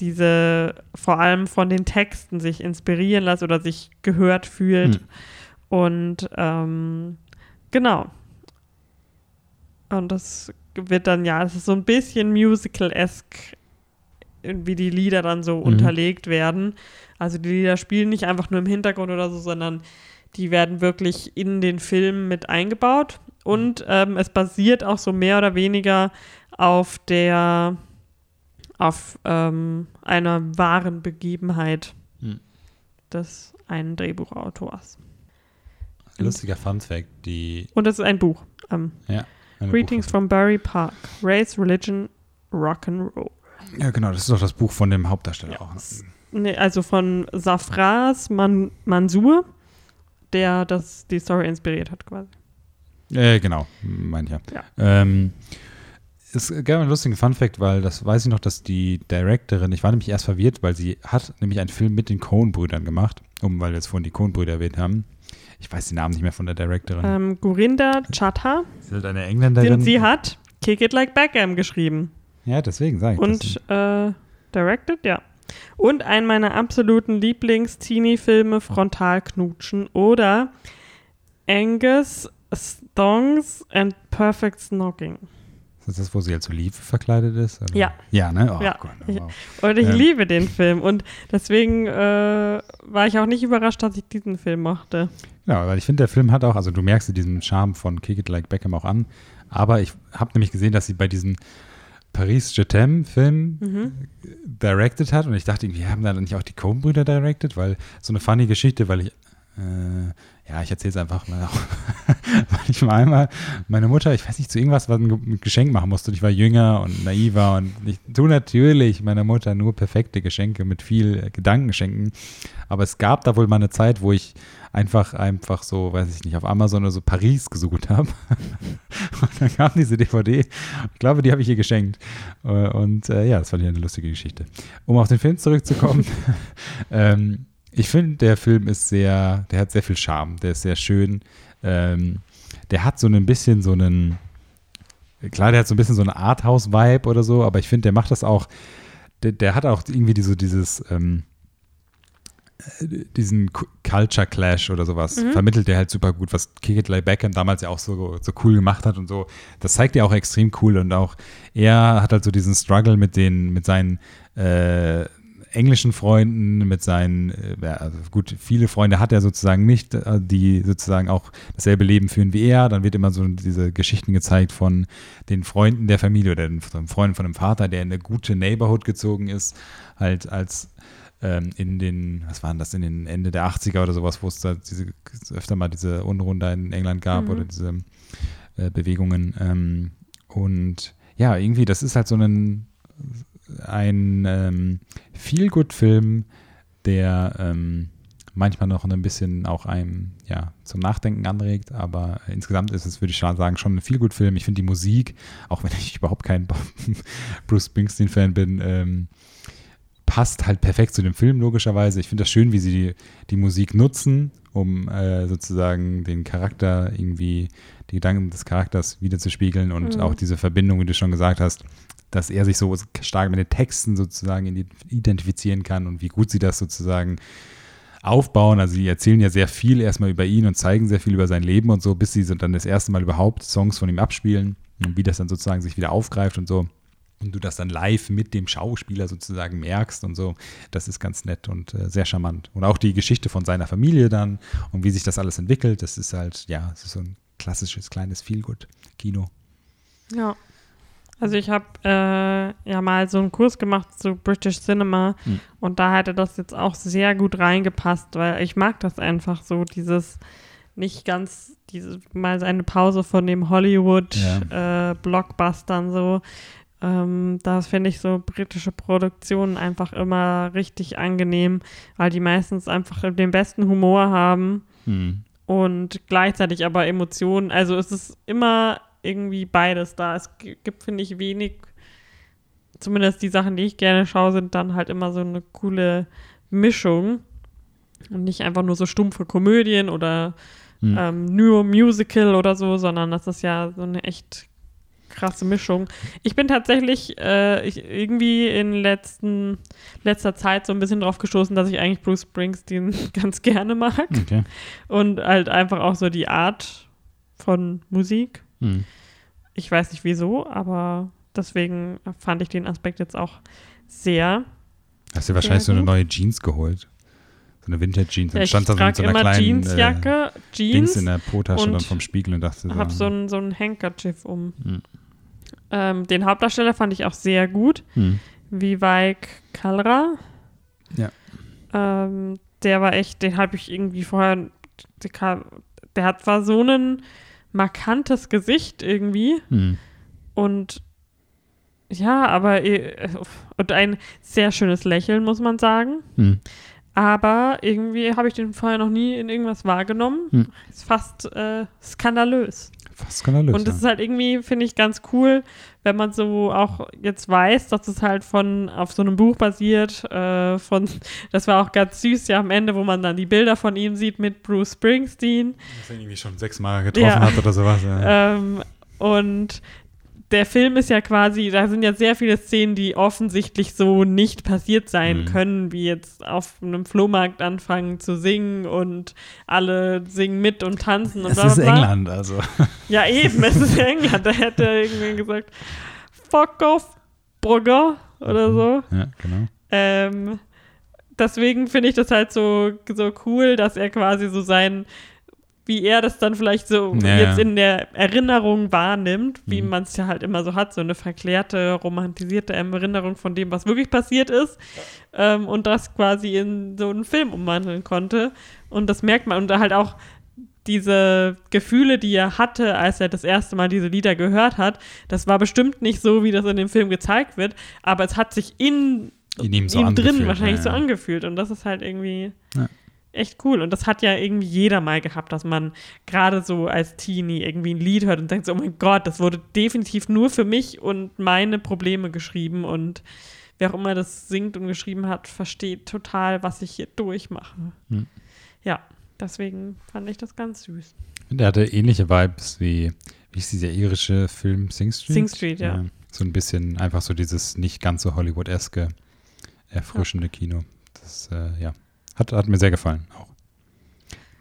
diese vor allem von den Texten sich inspirieren lässt oder sich gehört fühlt. Hm. Und ähm, genau. Und das wird dann, ja, es ist so ein bisschen musical-esque, wie die Lieder dann so Mhm. unterlegt werden. Also die Lieder spielen nicht einfach nur im Hintergrund oder so, sondern die werden wirklich in den Film mit eingebaut. Und ähm, es basiert auch so mehr oder weniger auf der, auf ähm, einer wahren Begebenheit Mhm. des einen Drehbuchautors. Lustiger Fun Fact, die Und es ist ein Buch. Ähm, ja, Greetings from Bury Park. Race, Religion, Rock'n'Roll. Ja, genau, das ist doch das Buch von dem Hauptdarsteller Ja. auch. ne? Nee, also von Safras Man Mansour, der das, die Story inspiriert hat quasi. Äh, genau, meine ich ja. Ja. Ähm, es gab einen lustigen Funfact, weil das weiß ich noch, dass die Directorin, ich war nämlich erst verwirrt, weil sie hat nämlich einen Film mit den Coen-Brüdern gemacht, um, weil wir jetzt vorhin die Coen-Brüder erwähnt haben. Ich weiß den Namen nicht mehr von der Directorin. Ähm, Gurinda Chattha, sie ist halt eine Engländerin. sie hat Kick It Like Beckham geschrieben. ja, deswegen sage ich das. Und äh, directed, ja. Und einen meiner absoluten Lieblings-Teenie-Filme, Frontalknutschen oder Angus Stongs and Perfect Snogging. Ist das, wo sie als Olive verkleidet ist? Oder? Ja. Ja, ne? Oh Ja. Gott, wow. Und ich Ähm. liebe den Film. Und deswegen äh, war ich auch nicht überrascht, dass ich diesen Film mochte. Ja, weil ich finde, der Film hat auch, also du merkst dir diesen Charme von Kick It Like Beckham auch an, aber ich habe nämlich gesehen, dass sie bei diesem Paris Je t'aime Film Mhm. directed hat. Und ich dachte, irgendwie haben da nicht auch die Coen-Brüder directed, weil so eine funny Geschichte, weil ich, äh, ja, ich erzähle es einfach mal, weil ich mal einmal. Meine Mutter, ich weiß nicht, zu irgendwas was ein Ge- Geschenk machen musste und ich war jünger und naiver und ich tue natürlich meiner Mutter nur perfekte Geschenke mit viel Gedanken schenken, aber es gab da wohl mal eine Zeit, wo ich einfach, einfach so, weiß ich nicht, auf Amazon oder so Paris gesucht habe und dann kam diese DVD, ich glaube, die habe ich ihr geschenkt Äh, und äh, ja, das fand ich eine lustige Geschichte. Um auf den Film zurückzukommen, ähm, ich finde, der Film ist sehr, der hat sehr viel Charme, der ist sehr schön. Ähm, der hat so ein bisschen so einen, klar, der hat so ein bisschen so einen Arthouse-Vibe oder so, aber ich finde, der macht das auch, der, der hat auch irgendwie diese, dieses, ähm, äh, diesen Cu- Culture Clash oder sowas, Mhm. vermittelt der halt super gut, was Kick It Like Beckham damals ja auch so, so cool gemacht hat und so. Das zeigt er auch extrem cool und auch er hat halt so diesen Struggle mit den, mit seinen äh, englischen Freunden, mit seinen, äh, ja, also gut, viele Freunde hat er sozusagen nicht, äh, die sozusagen auch dasselbe Leben führen wie er. Dann wird immer so diese Geschichten gezeigt von den Freunden der Familie oder den den Freunden von dem Vater, der in eine gute Neighborhood gezogen ist, halt als ähm, in den, was waren das, in den Ende der 80er oder sowas, wo es da diese, öfter mal diese Unruhen da in England gab Mhm. oder diese äh, Bewegungen. Ähm, und ja, irgendwie, das ist halt so ein, ein ähm, Feel-Good-Film, der ähm, manchmal noch ein bisschen auch einem ja, zum Nachdenken anregt, aber insgesamt ist es, würde ich schon sagen, schon ein Feel-Good-Film. Ich finde die Musik, auch wenn ich überhaupt kein Bruce Springsteen-Fan bin, ähm, passt halt perfekt zu dem Film, logischerweise. Ich finde das schön, wie sie die, die Musik nutzen, um äh, sozusagen den Charakter irgendwie, die Gedanken des Charakters wiederzuspiegeln und Mhm. auch diese Verbindung, wie du schon gesagt hast, dass er sich so stark mit den Texten sozusagen ident- identifizieren kann und wie gut sie das sozusagen aufbauen. Also sie erzählen ja sehr viel erstmal über ihn und zeigen sehr viel über sein Leben und so, bis sie dann das erste Mal überhaupt Songs von ihm abspielen und wie das dann sozusagen sich wieder aufgreift und so. Und du das dann live mit dem Schauspieler sozusagen merkst und so. Das ist ganz nett und äh, sehr charmant. Und auch die Geschichte von seiner Familie dann und wie sich das alles entwickelt, das ist halt, ja, es ist so ein klassisches kleines Feelgood-Kino. Ja. Also ich habe äh, ja mal so einen Kurs gemacht zu British Cinema Hm. und da hätte das jetzt auch sehr gut reingepasst, weil ich mag das einfach so, dieses nicht ganz, diese mal eine Pause von dem Hollywood äh, Blockbustern so. Ähm, das finde ich so britische Produktionen einfach immer richtig angenehm, weil die meistens einfach den besten Humor haben Hm. und gleichzeitig aber Emotionen. Also es ist immer irgendwie beides da. Es gi- gibt, finde ich, wenig, zumindest die Sachen, die ich gerne schaue, sind dann halt immer so eine coole Mischung und nicht einfach nur so stumpfe Komödien oder Hm. ähm, nur Musical oder so, sondern das ist ja so eine echt krasse Mischung. Ich bin tatsächlich äh, ich, irgendwie in letzten, letzter Zeit so ein bisschen drauf gestoßen, dass ich eigentlich Bruce Springsteen ganz gerne mag Okay. und halt einfach auch so die Art von Musik. Hm. Ich weiß nicht wieso, aber deswegen fand ich den Aspekt jetzt auch sehr. Hast du wahrscheinlich so eine neue Jeans geholt? So eine Vintage-Jeans. Ich stand da so mit so einer immer kleinen äh, Jeansjacke, Dings Jeans in der Po-Tasche und dann vom Spiegel und dachte so, habe so ein, so ein Handkerchief um. Hm. Ähm, den Hauptdarsteller fand ich auch sehr gut. hm. Vivek Kalra. Ja. Ähm, der war echt, den habe ich irgendwie vorher, der, der hat zwar so ein markantes Gesicht irgendwie Hm. und ja, aber äh, und ein sehr schönes Lächeln, muss man sagen. Hm. Aber irgendwie habe ich den vorher noch nie in irgendwas wahrgenommen. Hm. Ist fast äh, skandalös. Fast skandalös. Und das ist halt irgendwie, finde ich, ganz cool, wenn man so auch jetzt weiß, dass es halt von auf so einem Buch basiert. Äh, von, das war auch ganz süß, ja, am Ende, wo man dann die Bilder von ihm sieht mit Bruce Springsteen. Dass er irgendwie schon sechsmal getroffen Ja. hat oder sowas. Ja. Ähm, und der Film ist ja quasi, da sind ja sehr viele Szenen, die offensichtlich so nicht passiert sein Mhm. können, wie jetzt auf einem Flohmarkt anfangen zu singen und alle singen mit und tanzen und es bla, bla, ist. England, also. Ja, eben, es ist England. Da hätte irgendwie gesagt, fuck off, Brugger oder so. Ja, genau. Ähm, deswegen finde ich das halt so, so cool, dass er quasi so sein, wie er das dann vielleicht so Ja, jetzt in der Erinnerung wahrnimmt, wie Mhm. man es ja halt immer so hat, so eine verklärte, romantisierte Erinnerung von dem, was wirklich passiert ist ähm, und das quasi in so einen Film umwandeln konnte. Und das merkt man und da halt auch diese Gefühle, die er hatte, als er das erste Mal diese Lieder gehört hat, das war bestimmt nicht so, wie das in dem Film gezeigt wird, aber es hat sich in In ihm so ihm drin wahrscheinlich ja, so angefühlt. Und das ist halt irgendwie Ja. Echt cool. Und das hat ja irgendwie jeder mal gehabt, dass man gerade so als Teenie irgendwie ein Lied hört und denkt so, oh mein Gott, das wurde definitiv nur für mich und meine Probleme geschrieben. Und wer auch immer das singt und geschrieben hat, versteht total, was ich hier durchmache. Hm. Ja, deswegen fand ich das ganz süß. Der hatte ähnliche Vibes wie, wie ist dieser irische Film Sing Street? Sing Street, ja. So ein bisschen einfach so dieses nicht ganz so Hollywood-eske, erfrischende Kino. Das, äh, ja, hat, hat mir sehr gefallen auch.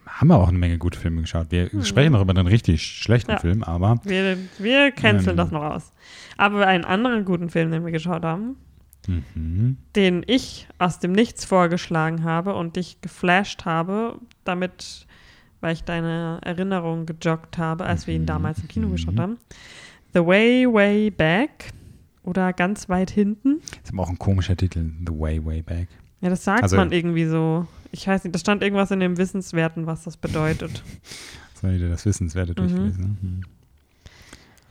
Haben wir auch eine Menge gute Filme geschaut. Wir sprechen noch über einen richtig schlechten Hm. Ja. Film, aber Wir, wir canceln Ähm. das noch aus. Aber einen anderen guten Film, den wir geschaut haben, mhm. den ich aus dem Nichts vorgeschlagen habe und dich geflasht habe, damit, weil ich deine Erinnerung gejoggt habe, als wir ihn Mhm. damals im Kino geschaut Mhm. haben. The Way, Way Back oder ganz weit hinten. ist aber auch ein komischer Titel, The Way, Way Back. Ja, das sagt Also- man irgendwie so. Ich weiß nicht, da stand irgendwas in dem Wissenswerten, was das bedeutet. Das war wieder das Wissenswerte durchgelesen. ne? Mhm.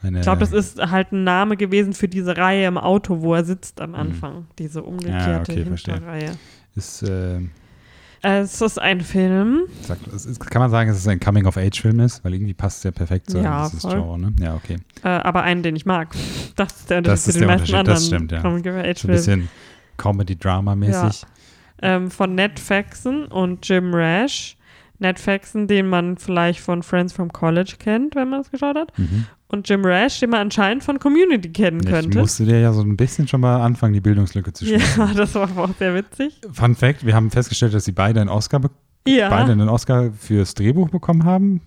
Eine, Ich glaube, das ist halt ein Name gewesen für diese Reihe im Auto, wo er sitzt am Mhm. Anfang. Diese umgekehrte okay, verstehe. Hinterreihe. Ist, äh, Es ist ein Film. sagt, ist, kann man sagen, dass es ein Coming-of-Age-Film ist? Weil irgendwie passt es ja perfekt zu Ja, voll. Genre, ne? Ja, okay. Äh, aber einen, den ich mag. Das ist der Unterschied Das zu ist den der meisten anderen das stimmt, ja. So ein Coming-of-Age-Filmen. bisschen Comedy-Drama-mäßig. Ähm, von Ned Faxon und Jim Rash. Ned Faxon, den man vielleicht von Friends from College kennt, wenn man das geschaut hat. Mhm. Und Jim Rash, den man anscheinend von Community kennen Ich könnte. musste dir ja so ein bisschen schon mal anfangen, die Bildungslücke zu schließen. Ja, das war auch sehr witzig. Fun Fact: Wir haben festgestellt, dass sie beide einen Oscar, Ja. beide einen Oscar fürs Drehbuch bekommen haben.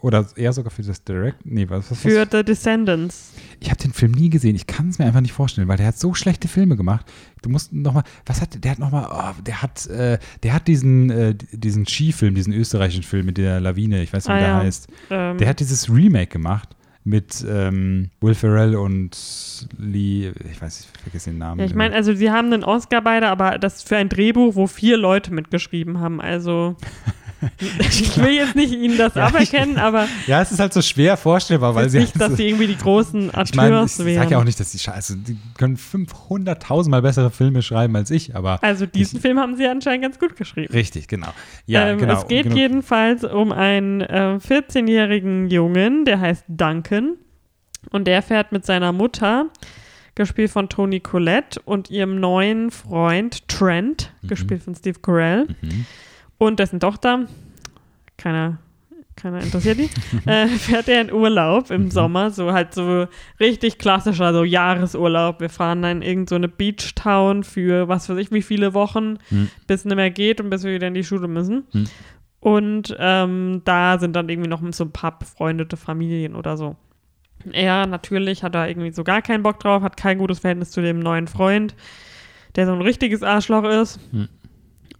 Oder eher sogar für das Direct. Nee, was, was Für The Descendants. Ich habe den Film nie gesehen. Ich kann es mir einfach nicht vorstellen, weil der hat so schlechte Filme gemacht. Du musst noch mal, was hat der hat noch mal, oh, der hat, äh, der hat diesen, äh, diesen Skifilm, diesen österreichischen Film mit der Lawine, ich weiß nicht, wie Ah, der ja. heißt. Ähm, Der hat dieses Remake gemacht mit ähm, Will Ferrell und Lee, ich weiß, ich vergesse den Namen. ja, ich meine, also sie haben einen Oscar beide, aber das für ein Drehbuch, wo vier Leute mitgeschrieben haben. Also ich will jetzt nicht ihnen das Ja, ich- aberkennen, aber ja, es ist halt so schwer vorstellbar, weil sie nicht, dass halt so, sie irgendwie die großen ich meine, ich Akteurs wären. sage ja auch nicht, dass die Scheiße, die können 500.000 Mal bessere Filme schreiben als ich, aber also diesen Film haben sie anscheinend ganz gut geschrieben. richtig, genau. Ja, ähm, genau. Es geht genau. jedenfalls um einen äh, 14-jährigen Jungen, der heißt Duncan. Und der fährt mit seiner Mutter, gespielt von Toni Collette, und ihrem neuen Freund Trent, Mhm. gespielt von Steve Carell, Mhm. Und dessen Tochter, keiner, keiner interessiert die, äh, fährt er in Urlaub Mhm. im Sommer, so halt so richtig klassischer, so Jahresurlaub. Wir fahren dann in irgendeine so eine Beach-Town für was weiß ich wie viele Wochen, Mhm. bis es nicht mehr geht und bis wir wieder in die Schule müssen. Mhm. Und ähm, da sind dann irgendwie noch so ein paar befreundete Familien oder so. Er natürlich hat da irgendwie so gar keinen Bock drauf, hat kein gutes Verhältnis zu dem neuen Freund, der so ein richtiges Arschloch ist. Hm.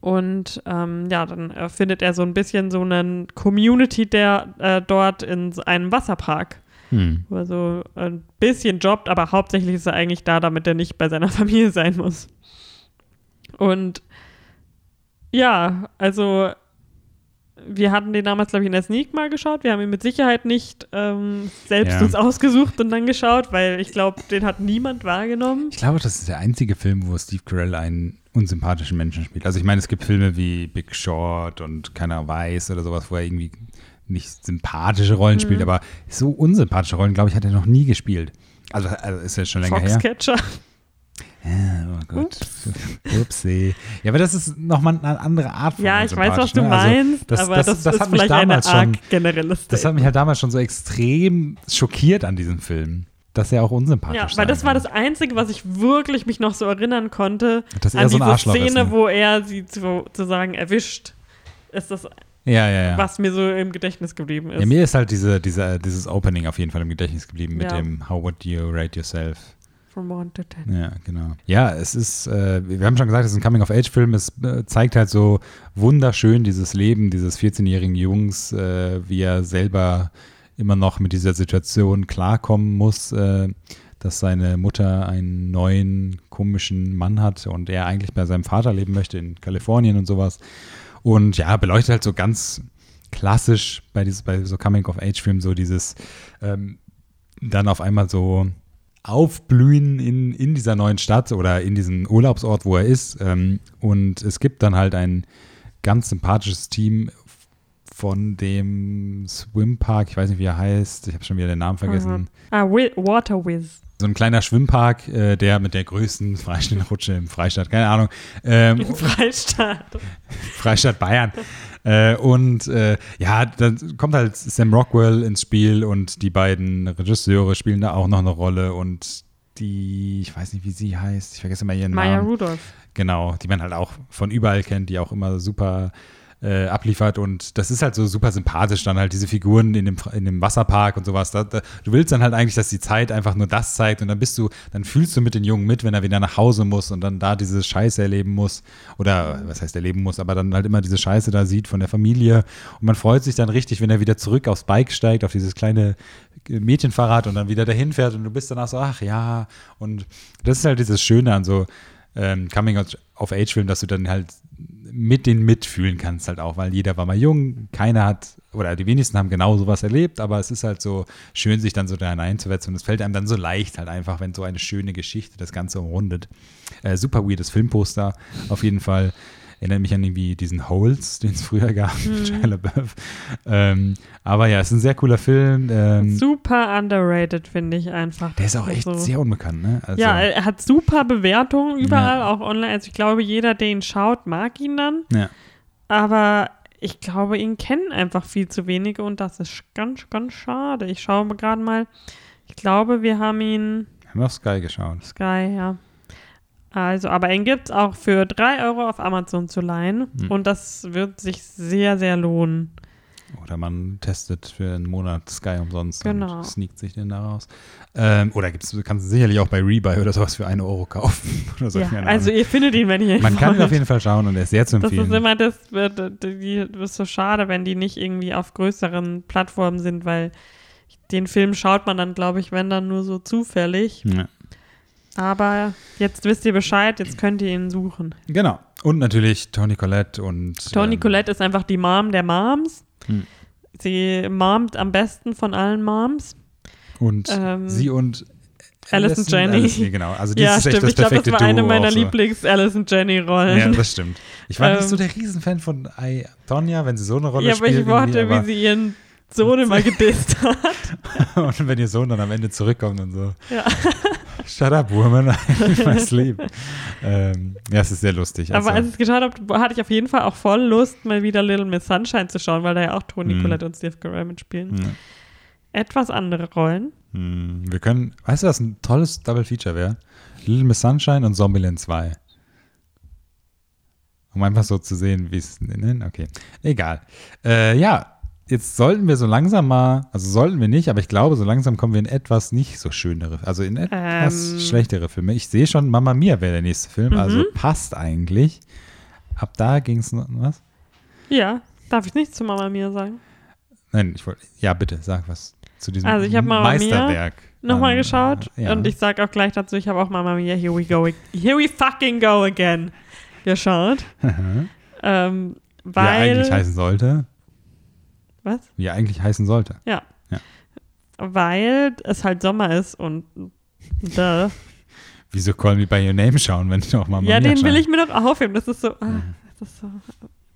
Und ähm, ja, dann äh, findet er so ein bisschen so eine Community der äh, dort in einem Wasserpark, Hm. wo er so ein bisschen jobbt, aber hauptsächlich ist er eigentlich da, damit er nicht bei seiner Familie sein muss. Und ja, also wir hatten den damals, glaube ich, in der Sneak mal geschaut. Wir haben ihn mit Sicherheit nicht ähm, selbst Ja. uns ausgesucht und dann geschaut, weil ich glaube, den hat niemand wahrgenommen. Ich glaube, das ist der einzige Film, wo Steve Carell einen unsympathischen Menschen spielt. Also ich meine, es gibt Filme wie Big Short und keiner weiß oder sowas, wo er irgendwie nicht sympathische Rollen spielt, Mhm. aber so unsympathische Rollen, glaube ich, hat er noch nie gespielt. Also, also ist ja schon länger her. Foxcatcher. Ja, oh Gott. Upsi. Ja, aber das ist nochmal eine andere Art von Ja, ich weiß, was du ne? Also, meinst, das- aber das- das, das ist hat mich vielleicht eine arg schon- generelle Das hat mich halt damals schon so extrem schockiert an diesem Film, dass er auch unsympathisch Ja, sein weil das war das Einzige, was ich wirklich mich noch so erinnern konnte. Dass er an so diese Szene, ist, ne? wo er sie zu, sozusagen erwischt. Ist das, Ja, ja, ja. was mir so im Gedächtnis geblieben ist. Ja, mir ist halt diese, diese, dieses Opening auf jeden Fall im Gedächtnis geblieben mit Ja. dem How would you rate yourself? From one to ten. Ja, genau. Ja, es ist, äh, wir haben schon gesagt, es ist ein Coming-of-Age-Film. Es äh, zeigt halt so wunderschön dieses Leben dieses 14-jährigen Jungs, äh, wie er selber immer noch mit dieser Situation klarkommen muss, äh, dass seine Mutter einen neuen komischen Mann hat und er eigentlich bei seinem Vater leben möchte in Kalifornien und sowas. Und ja, beleuchtet halt so ganz klassisch bei, dieses, bei so Coming-of-Age-Filmen so dieses ähm, dann auf einmal so aufblühen in, in dieser neuen Stadt oder in diesem Urlaubsort, wo er ist. Ähm, und es gibt dann halt ein ganz sympathisches Team von dem Swimpark, ich weiß nicht, wie er heißt, ich habe schon wieder den Namen vergessen. Mhm. Ah, Water Whiz. So ein kleiner Schwimmpark, äh, der mit der größten Freistellrutsche im Freistaat, keine Ahnung. Ähm, Im Freistaat. Freistaat Bayern. Äh, und äh, ja, dann kommt halt Sam Rockwell ins Spiel und die beiden Regisseure spielen da auch noch eine Rolle und die, ich weiß nicht, wie sie heißt, ich vergesse immer ihren Maya Namen. Rudolph. Genau, die man halt auch von überall kennt, die auch immer super äh, abliefert. Und das ist halt so super sympathisch dann halt diese Figuren in dem, in dem Wasserpark und sowas. Da, da, du willst dann halt eigentlich, dass die Zeit einfach nur das zeigt und dann bist du, dann fühlst du mit den Jungen mit, wenn er wieder nach Hause muss und dann da diese Scheiße erleben muss. Oder was heißt erleben muss, aber dann halt immer diese Scheiße da sieht von der Familie. Und man freut sich dann richtig, wenn er wieder zurück aufs Bike steigt, auf dieses kleine Mädchenfahrrad und dann wieder dahin fährt und du bist danach so, ach ja. Und das ist halt dieses Schöne an so ähm, Coming-of-Age-Film, dass du dann halt mit denen mitfühlen kannst halt auch, weil jeder war mal jung, keiner hat, oder die wenigsten haben genau sowas erlebt, aber es ist halt so schön, sich dann so da hineinzusetzen und es fällt einem dann so leicht halt einfach, wenn so eine schöne Geschichte das Ganze umrundet. Äh, super weirdes Filmposter, auf jeden Fall. Erinnert mich an irgendwie diesen Holes, den es früher gab mit Shia LaBeouf. Ähm, aber ja, es ist ein sehr cooler Film. Ähm, Super underrated, finde ich einfach. der ist auch echt Also- sehr unbekannt, ne? Also, ja, er hat super Bewertungen überall, Ja. auch online. Also ich glaube, jeder, der ihn schaut, mag ihn dann. ja. Aber ich glaube, ihn kennen einfach viel zu wenige und das ist ganz, ganz schade. Ich schaue gerade mal. Ich glaube, wir haben ihn. haben wir auf Sky geschaut. Sky, ja. Also, aber ihn gibt es auch für 3 Euro auf Amazon zu leihen. Hm. Und das wird sich sehr, sehr lohnen. Oder man testet für einen Monat Sky umsonst Genau. und sneakt sich den da raus. Ähm, oder gibt's, kannst du sicherlich auch bei Rebuy oder sowas für einen Euro kaufen. so, Ja, also ihr findet ihn, wenn ihr ihn Man kann ihn auf jeden Fall schauen und er ist sehr zu Das empfehlen. ist immer das, die, das ist so schade, wenn die nicht irgendwie auf größeren Plattformen sind, weil den Film schaut man dann, glaube ich, wenn dann nur so zufällig. ja. Aber jetzt wisst ihr Bescheid, jetzt könnt ihr ihn suchen. Genau. Und natürlich Toni Collette und Toni ähm, Collette ist einfach die Mom der Moms. Hm. Sie momt am besten von allen Moms. und ähm, sie und Alison Janney. Alison, genau. Also die Ja, ist echt stimmt. das Ich glaube, das perfekte war eine Duo meiner so. Lieblings-Alice und Jenny-Rollen. Ja, das stimmt. Ich war nicht Ähm, so der Riesenfan von I, Tonya, wenn sie so eine Rolle Ja, aber spielt. ich mochte, wie sie ihren Sohn immer gedisst hat. aber- und wenn ihr Sohn dann am Ende zurückkommt und so. Ja. Shut up, woman, must sleep. ähm, ja, es ist sehr lustig. Also, Aber als ich es geschaut habe, hatte ich auf jeden Fall auch voll Lust, mal wieder Little Miss Sunshine zu schauen, weil da ja auch Toni Mhm. Collette und Steve Carell mitspielen. ja. Etwas andere Rollen. Hm, wir können, weißt du, was ein tolles Double Feature wäre? Little Miss Sunshine und Zombieland 2. Um einfach so zu sehen, wie es. ne, Okay, egal. Äh, ja, jetzt sollten wir so langsam mal, also sollten wir nicht, aber ich glaube, so langsam kommen wir in etwas nicht so schönere, also in etwas Ähm. schlechtere Filme. Ich sehe schon, Mama Mia wäre der nächste Film, Mhm. also passt eigentlich. Ab da ging es noch was? Ja, darf ich nichts zu Mama Mia sagen? Nein, ich wollte, ja, bitte, sag was zu diesem Also ich Mama Meisterwerk. Nochmal an, geschaut äh, ja. und ich sag auch gleich dazu, ich habe auch Mama Mia, here we go, here we fucking go again geschaut. ähm, weil, eigentlich heißen sollte. Was? Wie er eigentlich heißen sollte. Weil es halt Sommer ist und da. Wieso Call Me By Your Name schauen, wenn ich noch mal Ja, den will schaue? ich mir doch aufheben. Das ist so, ah, das ist so.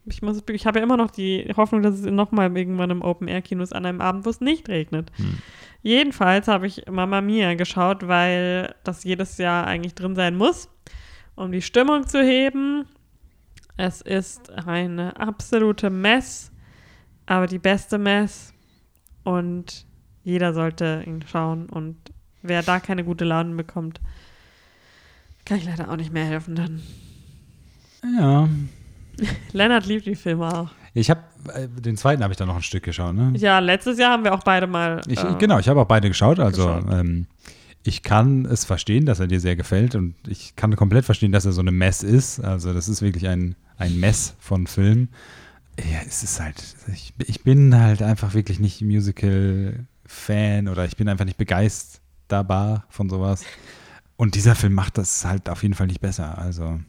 Ich, muss, ich habe ja immer noch die Hoffnung, dass es nochmal irgendwann im Open-Air-Kino ist an einem Abend, wo es nicht regnet. Hm. Jedenfalls habe ich Mama Mia geschaut, weil das jedes Jahr eigentlich drin sein muss, um die Stimmung zu heben. Es ist eine absolute Mess, aber die beste Mess. Und jeder sollte ihn schauen. Und wer da keine gute Laune bekommt, kann ich leider auch nicht mehr helfen dann. Ja. Lennart liebt die Filme auch. Ich habe, äh, den zweiten habe ich dann noch ein Stück geschaut, ne? Ja, letztes Jahr haben wir auch beide mal. Ich, äh, genau, ich habe auch beide geschaut. Also. Ähm, ich kann es verstehen, dass er dir sehr gefällt und ich kann komplett verstehen, dass er so eine Mess ist. Also das ist wirklich ein, ein Mess von Film. Ja, es ist halt, ich, ich bin halt einfach wirklich nicht Musical-Fan oder ich bin einfach nicht begeisterbar von sowas. Und dieser Film macht das halt auf jeden Fall nicht besser. Also,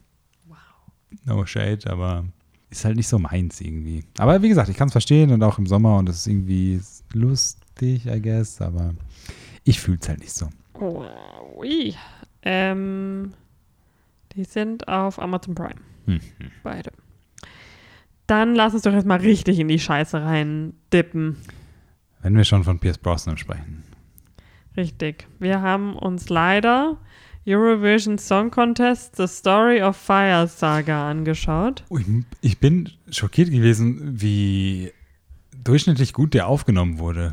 no shade, aber ist halt nicht so meins irgendwie. Aber wie gesagt, ich kann es verstehen und auch im Sommer und es ist irgendwie lustig, I guess, aber ich fühle es halt nicht so. Oh, ui. Ähm, die sind auf Amazon Prime. Hm. Beide. Dann lass uns doch erstmal richtig in die Scheiße rein dippen. Wenn wir schon von Pierce Brosnan sprechen. Richtig. Wir haben uns leider Eurovision Song Contest The Story of Fire Saga angeschaut. Ich, ich bin schockiert gewesen, wie durchschnittlich gut der aufgenommen wurde.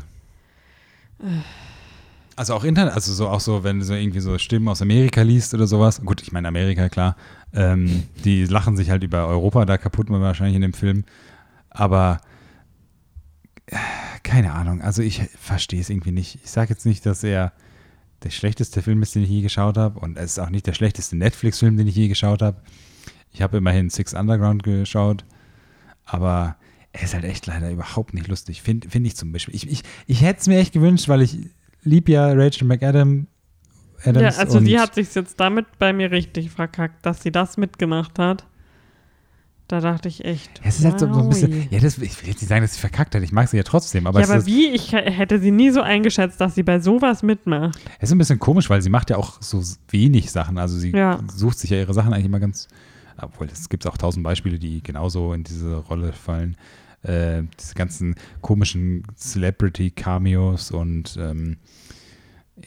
Also auch Internet, also so auch so, wenn du so irgendwie so Stimmen aus Amerika liest oder sowas. Gut, ich meine Amerika, klar. Ähm, die lachen sich halt über Europa da kaputt wahrscheinlich in dem Film. Aber äh, keine Ahnung, also ich verstehe es irgendwie nicht. Ich sage jetzt nicht, dass er der schlechteste Film ist, den ich je geschaut habe. Und es ist auch nicht der schlechteste Netflix-Film, den ich je geschaut habe. Ich habe immerhin Six Underground geschaut. Aber er ist halt echt leider überhaupt nicht lustig. Finde find ich zum Beispiel. Ich, ich, ich hätte es mir echt gewünscht, weil ich lieb ja Rachel McAdam. Adams ja, also die hat sich jetzt damit bei mir richtig verkackt, dass sie das mitgemacht hat. Da dachte ich echt. Es ist halt so, so ein bisschen. Ja, das, ich will jetzt nicht sagen, dass sie verkackt hat. Ich mag sie ja trotzdem. Aber, ja, aber ist, wie? Ich hätte sie nie so eingeschätzt, dass sie bei sowas mitmacht. es ist ein bisschen komisch, weil sie macht ja auch so wenig Sachen. Also sie Ja. sucht sich ja ihre Sachen eigentlich immer ganz. Obwohl, es gibt auch tausend Beispiele, die genauso in diese Rolle fallen. Äh, diese ganzen komischen Celebrity-Cameos und ähm,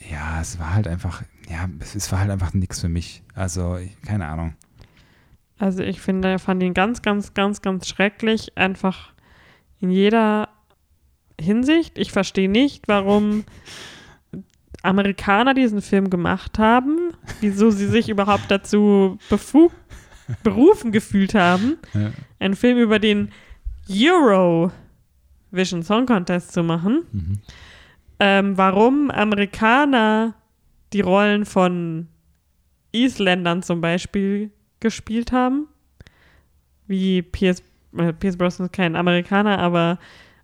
ja, es war halt einfach, ja, es, war halt einfach nichts für mich. Also, ich, keine Ahnung. Also ich finde, fand ihn ganz, ganz, ganz, ganz schrecklich. Einfach in jeder Hinsicht. Ich verstehe nicht, warum Amerikaner diesen Film gemacht haben, wieso sie sich überhaupt dazu befugt, berufen gefühlt haben, Ja. einen Film über den Euro Vision Song Contest zu machen. Mhm. Ähm, warum Amerikaner die Rollen von Isländern zum Beispiel gespielt haben. Wie Pierce, äh, Pierce Brosnan ist kein Amerikaner, aber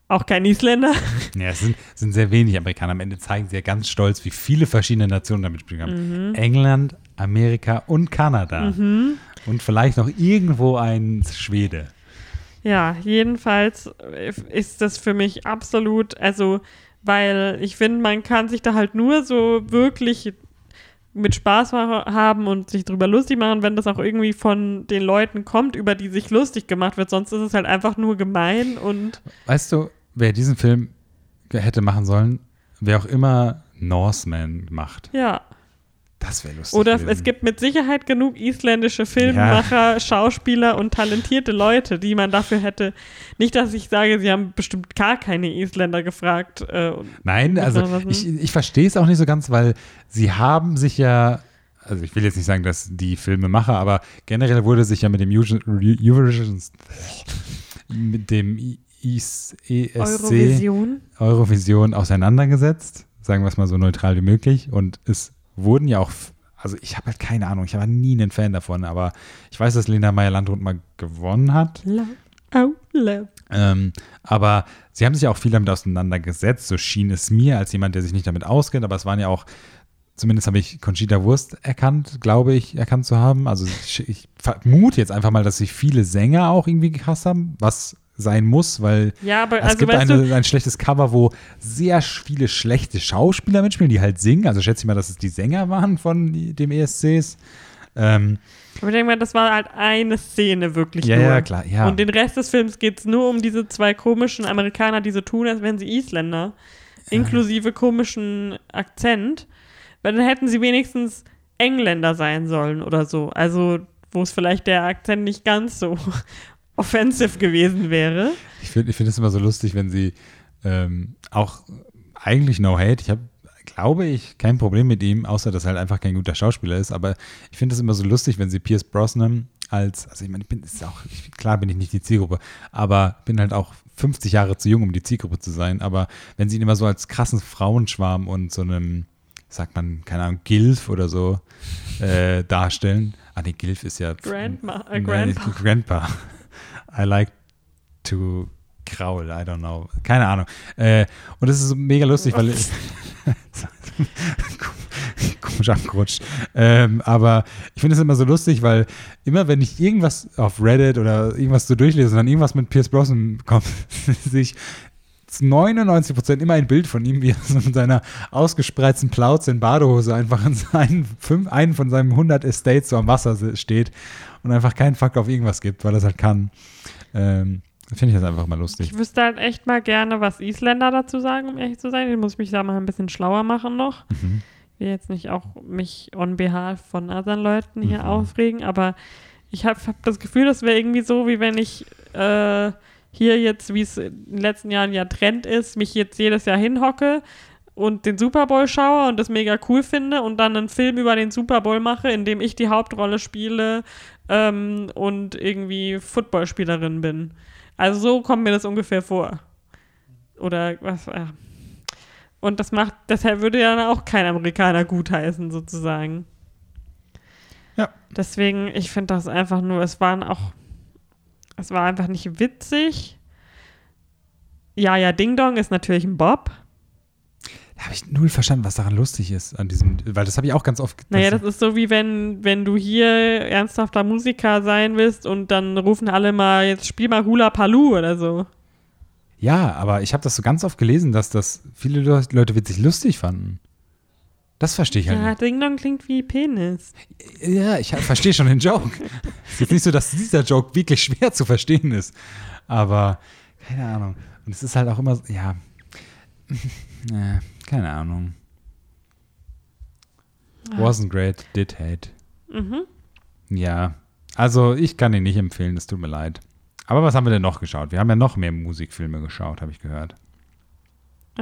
auch kein Isländer. Ja, es sind, sind sehr wenig Amerikaner. Am Ende zeigen sie ja ganz stolz, wie viele verschiedene Nationen damit spielen haben. England, Amerika und Kanada. Und vielleicht noch irgendwo ein Schwede. Ja, jedenfalls ist das für mich absolut, also, weil ich finde, man kann sich da halt nur so wirklich mit Spaß haben und sich drüber lustig machen, wenn das auch irgendwie von den Leuten kommt, über die sich lustig gemacht wird. Sonst ist es halt einfach nur gemein und Weißt du, wer diesen Film hätte machen sollen, wer auch immer Norseman macht. ja. Das wäre lustig. Oder gewesen. es gibt mit Sicherheit genug isländische Filmemacher, Schauspieler und talentierte Leute, die man dafür hätte. Nicht, dass ich sage, sie haben bestimmt gar keine Isländer gefragt. Äh, Nein, also ich, ich verstehe es auch nicht so ganz, weil sie haben sich ja, also ich will jetzt nicht sagen, dass die Filme mache, aber generell wurde sich ja mit dem Euro- Eurovision, mit dem ESC Eurovision. Eurovision auseinandergesetzt, sagen wir es mal so neutral wie möglich. Und es wurden ja auch, also ich habe halt keine Ahnung, ich war nie ein Fan davon, aber ich weiß, dass Lena Meyer-Landrut mal gewonnen hat. La, au, la. Ähm, aber sie haben sich ja auch viel damit auseinandergesetzt, so schien es mir, als jemand, der sich nicht damit auskennt, aber es waren ja auch, zumindest habe ich Conchita Wurst erkannt, glaube ich, erkannt zu haben. Also ich, ich vermute jetzt einfach mal, dass sich viele Sänger auch irgendwie gehasst haben, was sein muss, weil Ja, aber es also gibt eine, ein schlechtes Cover, wo sehr viele schlechte Schauspieler mitspielen, die halt singen. Also schätze ich mal, dass es die Sänger waren von dem ESCs. Ähm, aber ich denke mal, das war halt eine Szene wirklich ja, nur. ja, klar, ja. Und den Rest des Films geht es nur um diese zwei komischen Amerikaner, die so tun, als wären sie Isländer. Inklusive komischen Akzent. Weil dann hätten sie wenigstens Engländer sein sollen oder so. Also, wo es vielleicht der Akzent nicht ganz so offensive gewesen wäre. Ich finde ich find es immer so lustig, wenn sie ähm, auch eigentlich no hate. Ich habe, glaube ich, kein Problem mit ihm, außer dass er halt einfach kein guter Schauspieler ist. Aber ich finde es immer so lustig, wenn sie Pierce Brosnan als, also ich meine, ich bin, ist auch, ich, klar bin ich nicht die Zielgruppe, aber bin halt auch 50 Jahre zu jung, um die Zielgruppe zu sein. Aber wenn sie ihn immer so als krassen Frauenschwarm und so einem, sagt man, keine Ahnung, Gilf oder so äh, darstellen. Ah, nee, Gilf ist ja. Grandma, äh, Grandpa. Grandpa. I like to kraul, I don't know. Keine Ahnung. Äh, und es ist so mega lustig, weil komisch abgerutscht. Ähm, aber ich finde es immer so lustig, weil immer wenn ich irgendwas auf Reddit oder irgendwas so durchlese und dann irgendwas mit Pierce Brosnan kommt, sehe ich zu 99 Prozent immer ein Bild von ihm, wie er so mit seiner ausgespreizten Plauze in Badehose einfach in seinen fünf, einen von seinen 100 Estates so am Wasser se- steht und einfach keinen Fuck auf irgendwas gibt, weil er es halt kann. Ähm, Finde ich das einfach mal lustig. Ich wüsste halt echt mal gerne, was Isländer dazu sagen, um ehrlich zu sein. Ich muss mich da mal ein bisschen schlauer machen noch. Mhm. Ich will jetzt nicht auch mich on behalf von anderen Leuten hier Mhm. aufregen, aber ich habe hab das Gefühl, das wäre irgendwie so, wie wenn ich äh, hier jetzt, wie es in den letzten Jahren ja Trend ist, mich jetzt jedes Jahr hinhocke und den Super Bowl schaue und das mega cool finde und dann einen Film über den Super Bowl mache, in dem ich die Hauptrolle spiele ähm, und irgendwie Footballspielerin bin. Also so kommt mir das ungefähr vor. Oder was, ja. Und das macht, deshalb würde ja dann auch kein Amerikaner gutheißen, sozusagen. Ja. Deswegen, ich finde das einfach nur, es waren auch, es war einfach nicht witzig. Ja, ja, Ding Dong ist natürlich ein Bob. Da habe ich null verstanden, was daran lustig ist an diesem, weil das habe ich auch ganz oft. Naja, das ist so wie wenn, wenn du hier ernsthafter Musiker sein willst und dann rufen alle mal, jetzt spiel mal Hula Palu oder so. Ja, aber ich habe das so ganz oft gelesen, dass das viele Le- Leute witzig lustig fanden. Das verstehe ich halt Ja, nicht. Ding Dong klingt wie Penis. Ja, ich verstehe schon den Joke. es ist jetzt nicht so, dass dieser Joke wirklich schwer zu verstehen ist. Aber keine Ahnung. Und es ist halt auch immer, so- ja. keine Ahnung. Wasn't great, did hate. Mhm. Ja. Also, ich kann ihn nicht empfehlen, es tut mir leid. Aber was haben wir denn noch geschaut? Wir haben ja noch mehr Musikfilme geschaut, habe ich gehört. Äh,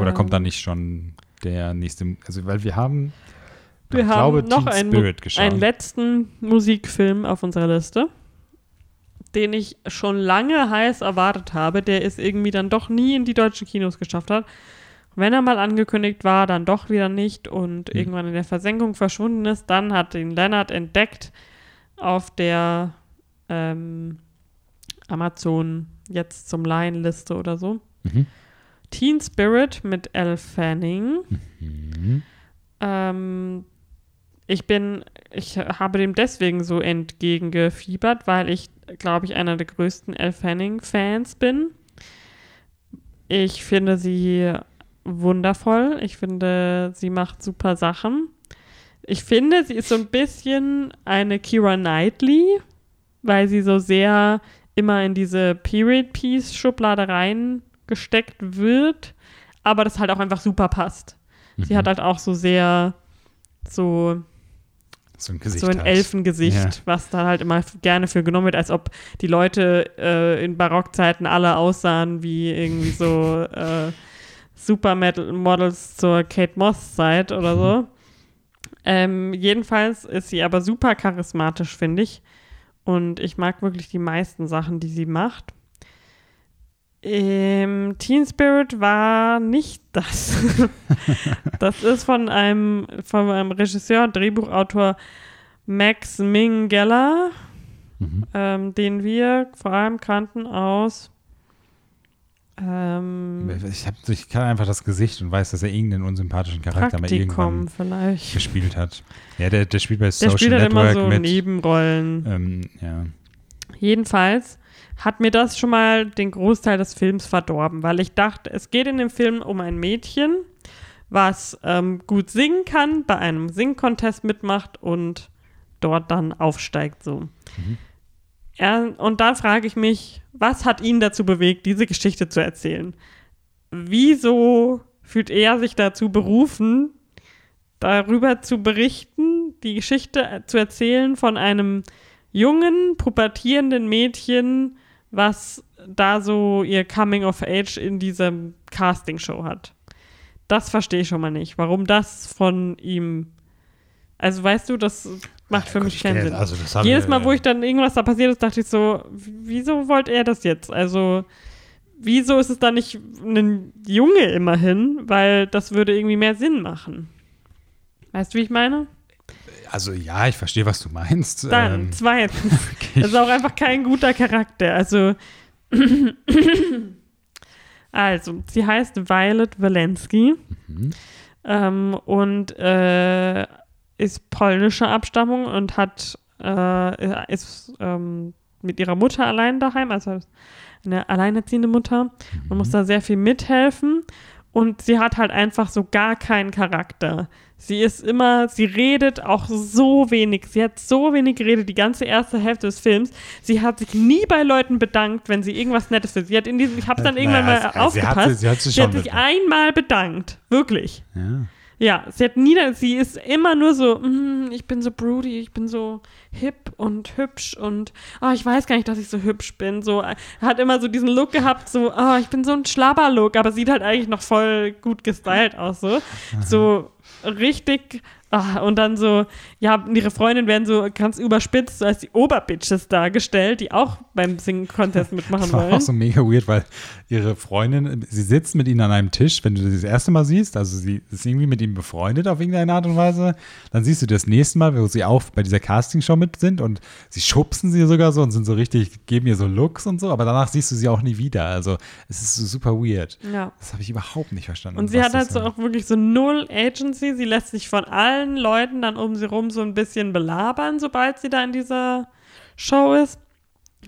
Oder kommt da nicht schon der nächste? Also, weil wir haben, Wir ich haben glaube, noch Teen einen, Spirit geschaut. einen letzten Musikfilm auf unserer Liste. Den ich schon lange heiß erwartet habe, der es irgendwie dann doch nie in die deutschen Kinos geschafft hat. Wenn er mal angekündigt war, dann doch wieder nicht und Hm. irgendwann in der Versenkung verschwunden ist, dann hat ihn Lennart entdeckt auf der ähm, Amazon jetzt zum Leihenliste oder so. Mhm. Teen Spirit mit Elle Fanning. Mhm. Ähm, ich bin, ich habe dem deswegen so entgegengefiebert, weil ich, glaube ich, einer der größten Elle Fanning-Fans bin. Ich finde sie wundervoll. Ich finde, sie macht super Sachen. Ich finde, sie ist so ein bisschen eine Kira Knightley, weil sie so sehr immer in diese Period-Piece-Schublade reingesteckt wird, aber das halt auch einfach super passt. Sie Mhm. hat halt auch so sehr so, so ein Gesicht. so ein hat. Elfengesicht, Ja. was da halt immer gerne für genommen wird, als ob die Leute äh, in Barockzeiten alle aussahen wie irgendwie so äh, Supermodels zur Kate Moss Zeit oder so. Ähm, jedenfalls ist sie aber super charismatisch, finde ich. Und ich mag wirklich die meisten Sachen, die sie macht. Ähm, Teen Spirit war nicht das. das ist von einem, von einem Regisseur Drehbuchautor Max Minghella, Mhm. ähm, den wir vor allem kannten aus. Ähm, Ich, hab, ich kann einfach das Gesicht und weiß, dass er irgendeinen unsympathischen Charakter mal Praktikum irgendwann vielleicht. gespielt hat. Ja, der, der spielt bei Der Social spielt halt immer Network so mit. Nebenrollen. Ähm, ja. Jedenfalls hat mir das schon mal den Großteil des Films verdorben, weil ich dachte, es geht in dem Film um ein Mädchen, was ähm, gut singen kann, bei einem Singcontest mitmacht und dort dann aufsteigt so. Mhm. Er, und dann frage ich mich, was hat ihn dazu bewegt, diese Geschichte zu erzählen? Wieso fühlt er sich dazu berufen, darüber zu berichten, die Geschichte äh, zu erzählen von einem jungen, pubertierenden Mädchen, was da so ihr Coming of Age in dieser Castingshow hat. Das verstehe ich schon mal nicht, warum das von ihm. Also weißt du, das macht für Ja, mich keinen Sinn. Also Jedes Mal, wo ich dann irgendwas da passiert ist, dachte ich so, wieso wollte er das jetzt? Also, wieso ist es da nicht ein Junge immerhin? Weil das würde irgendwie mehr Sinn machen. Weißt du, wie ich meine? Also ja, ich verstehe, was du meinst. Dann, Ähm, zweitens. okay. Das ist auch einfach kein guter Charakter. Also, also sie heißt Violet Walensky Mhm. ähm, und äh, ist polnischer Abstammung und hat äh, ist ähm, mit ihrer Mutter allein daheim, also eine alleinerziehende Mutter und muss da sehr viel mithelfen. Und sie hat halt einfach so gar keinen Charakter. Sie ist immer, sie redet auch so wenig. Sie hat so wenig geredet, die ganze erste Hälfte des Films. Sie hat sich nie bei Leuten bedankt, wenn sie irgendwas Nettes für sie hat. In diesem, ich habe dann Äh, irgendwann naja, mal sie- sie hat aufgepasst. sich- sie hat sich sie hat sich einmal bedankt. Wirklich. Ja. Ja, sie hat nie, sie ist immer nur so, "Mm, ich bin so broody, ich bin so hip und hübsch und oh, ich weiß gar nicht, dass ich so hübsch bin. So äh, hat immer so diesen Look gehabt, so, oh, ich bin so ein Schlabberlook, aber sieht halt eigentlich noch voll gut gestylt aus, so. So richtig. Ah, und dann so, ja, ihre Freundinnen werden so ganz überspitzt, so als die Oberbitches dargestellt, die auch beim Singen-Contest mitmachen Das war wollen. auch so mega weird, weil ihre Freundin, sie sitzt mit ihnen an einem Tisch, wenn du sie das erste Mal siehst, also sie ist irgendwie mit ihm befreundet auf irgendeine Art und Weise, dann siehst du das nächste Mal, wo sie auch bei dieser Castingshow mit sind und sie schubsen sie sogar so und sind so richtig, geben ihr so Looks und so, aber danach siehst du sie auch nie wieder. Also es ist so super weird. Ja. Das habe ich überhaupt nicht verstanden. Und sie hat halt so auch wirklich so null Agency. Sie lässt sich von allen Leuten dann um sie rum so ein bisschen belabern, sobald sie da in dieser Show ist.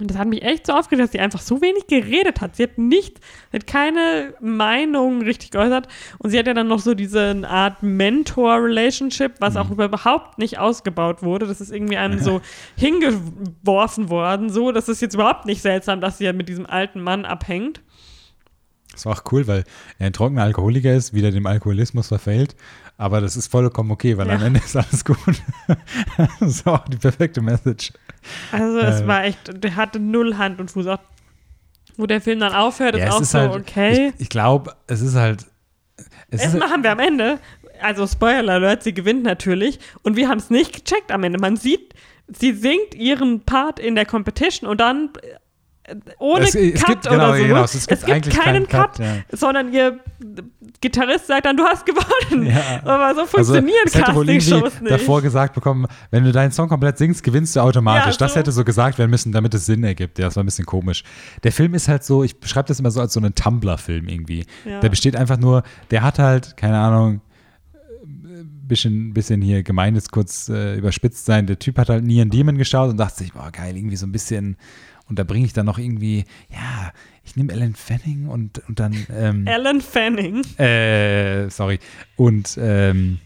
Und das hat mich echt so aufgeregt, dass sie einfach so wenig geredet hat. Sie hat nicht, sie hat keine Meinung richtig geäußert. Und sie hat ja dann noch so diese Art Mentor-Relationship, was auch überhaupt nicht ausgebaut wurde. Das ist irgendwie einem so hingeworfen worden. So, das ist jetzt überhaupt nicht seltsam, dass sie ja mit diesem alten Mann abhängt. Das war auch cool, weil er ein trockener Alkoholiker ist, wieder dem Alkoholismus verfällt. Aber das ist vollkommen okay, weil Ja. am Ende ist alles gut. das ist auch die perfekte Message. Also es Äh. war echt, der hatte null Hand und Fuß. Auch wo der Film dann aufhört, Ja, ist auch ist so, halt, okay. Ich, ich glaube, es ist halt. Es Es ist, machen wir am Ende. Also Spoiler Alert, sie gewinnt natürlich. Und wir haben es nicht gecheckt am Ende. Man sieht, sie singt ihren Part in der Competition und dann ohne Es- es Cut gibt- genau, oder so. genau, es gibt eigentlich keinen keinen Cut, Cut, ja. sondern ihr Gitarrist sagt dann, du hast gewonnen. Ja. Aber so funktionieren also, es hätte wohl irgendwie Castingshows nicht. davor gesagt bekommen, wenn du deinen Song komplett singst, gewinnst du automatisch. Ja, Das so. hätte so gesagt werden müssen, damit es Sinn ergibt. Ja, das war ein bisschen komisch. Der Film ist halt so, ich beschreibe das immer so als so einen Tumblr-Film irgendwie. Der besteht einfach nur, der hat halt, keine Ahnung, ein bisschen, bisschen hier gemein ist kurz äh, überspitzt sein. Der Typ hat halt nie einen Demon geschaut und dachte sich, boah, geil, irgendwie so ein bisschen. Und da bringe ich dann noch irgendwie, ja, ich nehme Ellen Fanning und, und dann. Ähm, Alan Fanning. äh, sorry. Und ähm,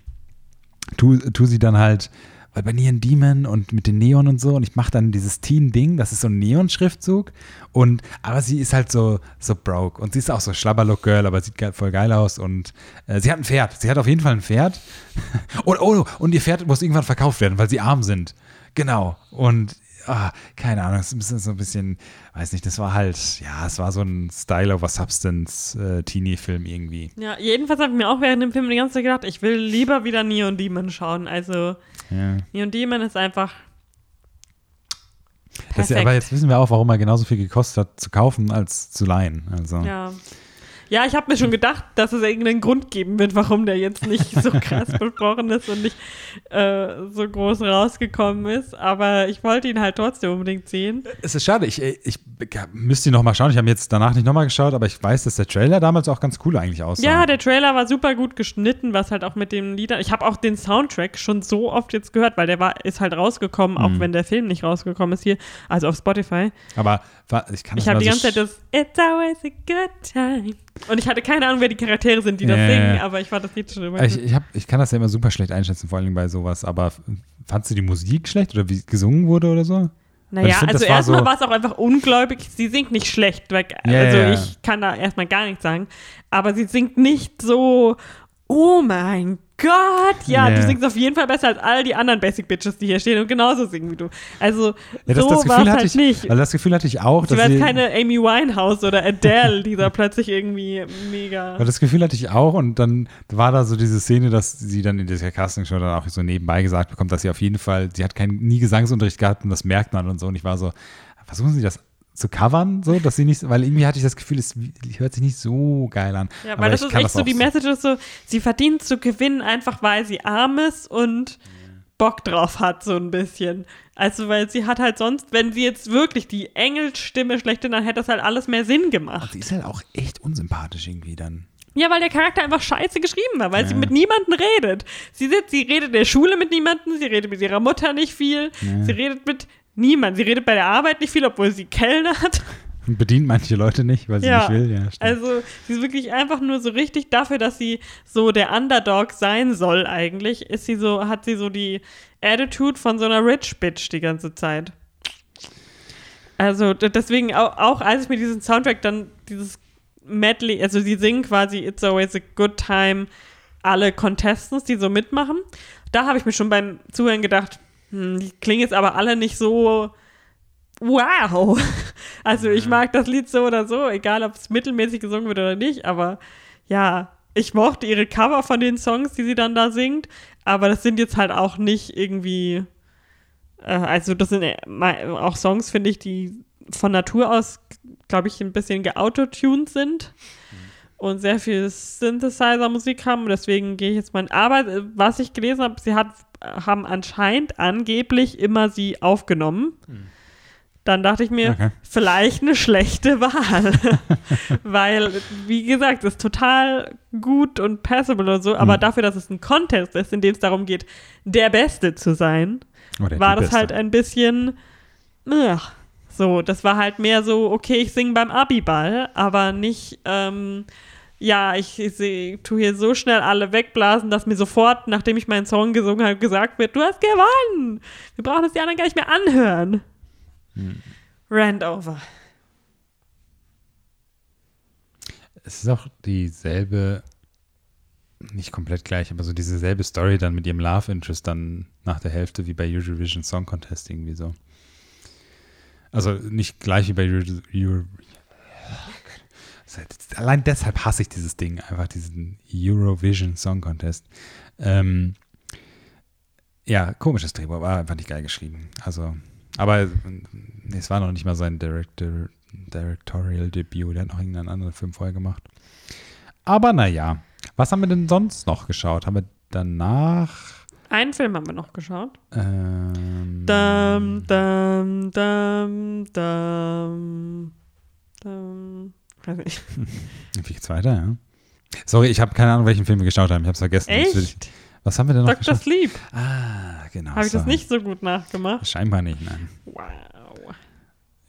tu, tu sie dann halt, weil bei Neon Demon und mit den Neon und so, und ich mache dann dieses Teen-Ding, das ist so ein Neon-Schriftzug. Und, aber sie ist halt so, so broke. Und sie ist auch so Schlabberlook-Girl, aber sieht voll geil aus. Und äh, sie hat ein Pferd. Sie hat auf jeden Fall ein Pferd. und, oh, und ihr Pferd muss irgendwann verkauft werden, weil sie arm sind. Genau. Und ah, keine Ahnung, es ist so ein bisschen, weiß nicht, das war halt, ja, es war so ein Style over Substance äh, Teenie-Film irgendwie. Ja, jedenfalls habe ich mir auch während dem Film die ganze Zeit gedacht, ich will lieber wieder Neon Demon schauen. Also Ja. Neon Demon ist einfach Das, aber jetzt wissen wir auch, warum er genauso viel gekostet hat zu kaufen als zu leihen. Also. Ja. Ja, ich habe mir schon gedacht, dass es irgendeinen Grund geben wird, warum der jetzt nicht so krass besprochen ist und nicht äh, so groß rausgekommen ist. Aber ich wollte ihn halt trotzdem unbedingt sehen. Es ist schade, ich, ich müsste ihn nochmal schauen. Ich habe jetzt danach nicht nochmal geschaut, aber ich weiß, dass der Trailer damals auch ganz cool eigentlich aussah. Ja, der Trailer war super gut geschnitten, was halt auch mit den Liedern. Ich habe auch den Soundtrack schon so oft jetzt gehört, weil der war, ist halt rausgekommen, auch Mhm. wenn der Film nicht rausgekommen ist hier, also auf Spotify. aber ich kann das Ich habe die ganze Zeit das It's always a good time. Und ich hatte keine Ahnung, wer die Charaktere sind, die das Ja, singen, ja. aber ich fand das Lied schon immer Ich, ich, hab, ich kann das ja immer super schlecht einschätzen, vor allem bei sowas. Aber fandst du die Musik schlecht oder wie gesungen wurde oder so? Naja, find, also war erstmal so- war es auch einfach ungläubig. Sie singt nicht schlecht, weil, Ja, also ich kann da erstmal gar nichts sagen. Aber sie singt nicht so, oh mein Gott, ja, Ja. du singst auf jeden Fall besser als all die anderen Basic Bitches, die hier stehen und genauso singen wie du. Also Ja, das, so das war Gefühl es hatte halt ich, nicht. Also das Gefühl hatte ich auch. Sie dass war keine Amy Winehouse oder Adele, die da plötzlich irgendwie mega. Weil das Gefühl hatte ich auch und dann war da so diese Szene, dass sie dann in dieser Castingshow dann auch so nebenbei gesagt bekommt, dass sie auf jeden Fall, sie hat keinen nie Gesangsunterricht gehabt und das merkt man und so und ich war so, versuchen sie das zu covern, so, dass sie nicht, weil irgendwie hatte ich das Gefühl, es hört sich nicht so geil an. Ja, weil das ist echt so, auch die Message ist so, sie verdient zu gewinnen, einfach weil sie arm ist und Bock drauf hat, so ein bisschen. Also, weil sie hat halt sonst, wenn sie jetzt wirklich die Engelsstimme schlechthin, dann hätte das halt alles mehr Sinn gemacht. Sie ist halt auch echt unsympathisch irgendwie dann. Ja, weil der Charakter einfach scheiße geschrieben war, weil Ja. sie mit niemandem redet. Sie sitzt, sie redet in der Schule mit niemandem, sie redet mit ihrer Mutter nicht viel, Ja. sie redet mit niemandem, sie redet bei der Arbeit nicht viel, obwohl sie kellnert. Und bedient manche Leute nicht, weil sie Ja, nicht will. Ja, stimmt. Also, sie ist wirklich einfach nur so richtig dafür, dass sie so der Underdog sein soll, eigentlich, ist sie so, hat sie so die Attitude von so einer Rich Bitch die ganze Zeit. Also, deswegen auch, auch als ich mir diesen Soundtrack dann dieses Medley, also sie singen quasi It's Always a Good Time, alle Contestants, die so mitmachen. Da habe ich mir schon beim Zuhören gedacht, die klingen jetzt aber alle nicht so wow. Also ich mag das Lied so oder so, egal ob es mittelmäßig gesungen wird oder nicht, aber ja, ich mochte ihre Cover von den Songs, die sie dann da singt, aber das sind jetzt halt auch nicht irgendwie, äh, also das sind äh, auch Songs, finde ich, die von Natur aus, glaube ich, ein bisschen geautotuned sind und sehr viel Synthesizer-Musik haben. Deswegen gehe ich jetzt mal. Aber äh, was ich gelesen habe, sie hat, haben anscheinend angeblich immer sie aufgenommen. Dann dachte ich mir, Okay. vielleicht eine schlechte Wahl. Weil, wie gesagt, es ist total gut und passable und so, aber Mhm. dafür, dass es ein Contest ist, in dem es darum geht, der Beste zu sein, Oder war das Beste. halt ein bisschen. Ugh. So, das war halt mehr so, okay, ich singe beim Abiball, aber nicht, ähm, ja, ich, ich, seh- tu hier so schnell alle wegblasen, dass mir sofort, nachdem ich meinen Song gesungen habe, gesagt wird, du hast gewonnen. Wir brauchen das die anderen gar nicht mehr anhören. Hm. Rand over. Es ist auch dieselbe, nicht komplett gleich, aber so dieselbe Story dann mit ihrem Love Interest dann nach der Hälfte wie bei Eurovision Song Contest irgendwie so. Also nicht gleich wie bei Euro, Euro, Allein deshalb hasse ich dieses Ding, einfach diesen Eurovision Song Contest. Ähm, Ja, komisches Drehbuch, war einfach nicht geil geschrieben. Also, aber nee, es war noch nicht mal sein Director, Directorial Debut. Der hat noch irgendeinen anderen Film vorher gemacht. Aber naja, was haben wir denn sonst noch geschaut? Haben wir danach. Einen Film haben wir noch geschaut. Ähm, Dum, dum, dum, dum, dum. Weiß nicht. Wie geht's weiter, ja? Sorry, ich habe keine Ahnung, welchen Film wir geschaut haben. Ich habe es vergessen. Das Echt? Was haben wir denn noch Dr. geschaut? Sleep. Ah, genau. Habe ich das so. nicht so gut nachgemacht? Scheinbar nicht, nein. Wow.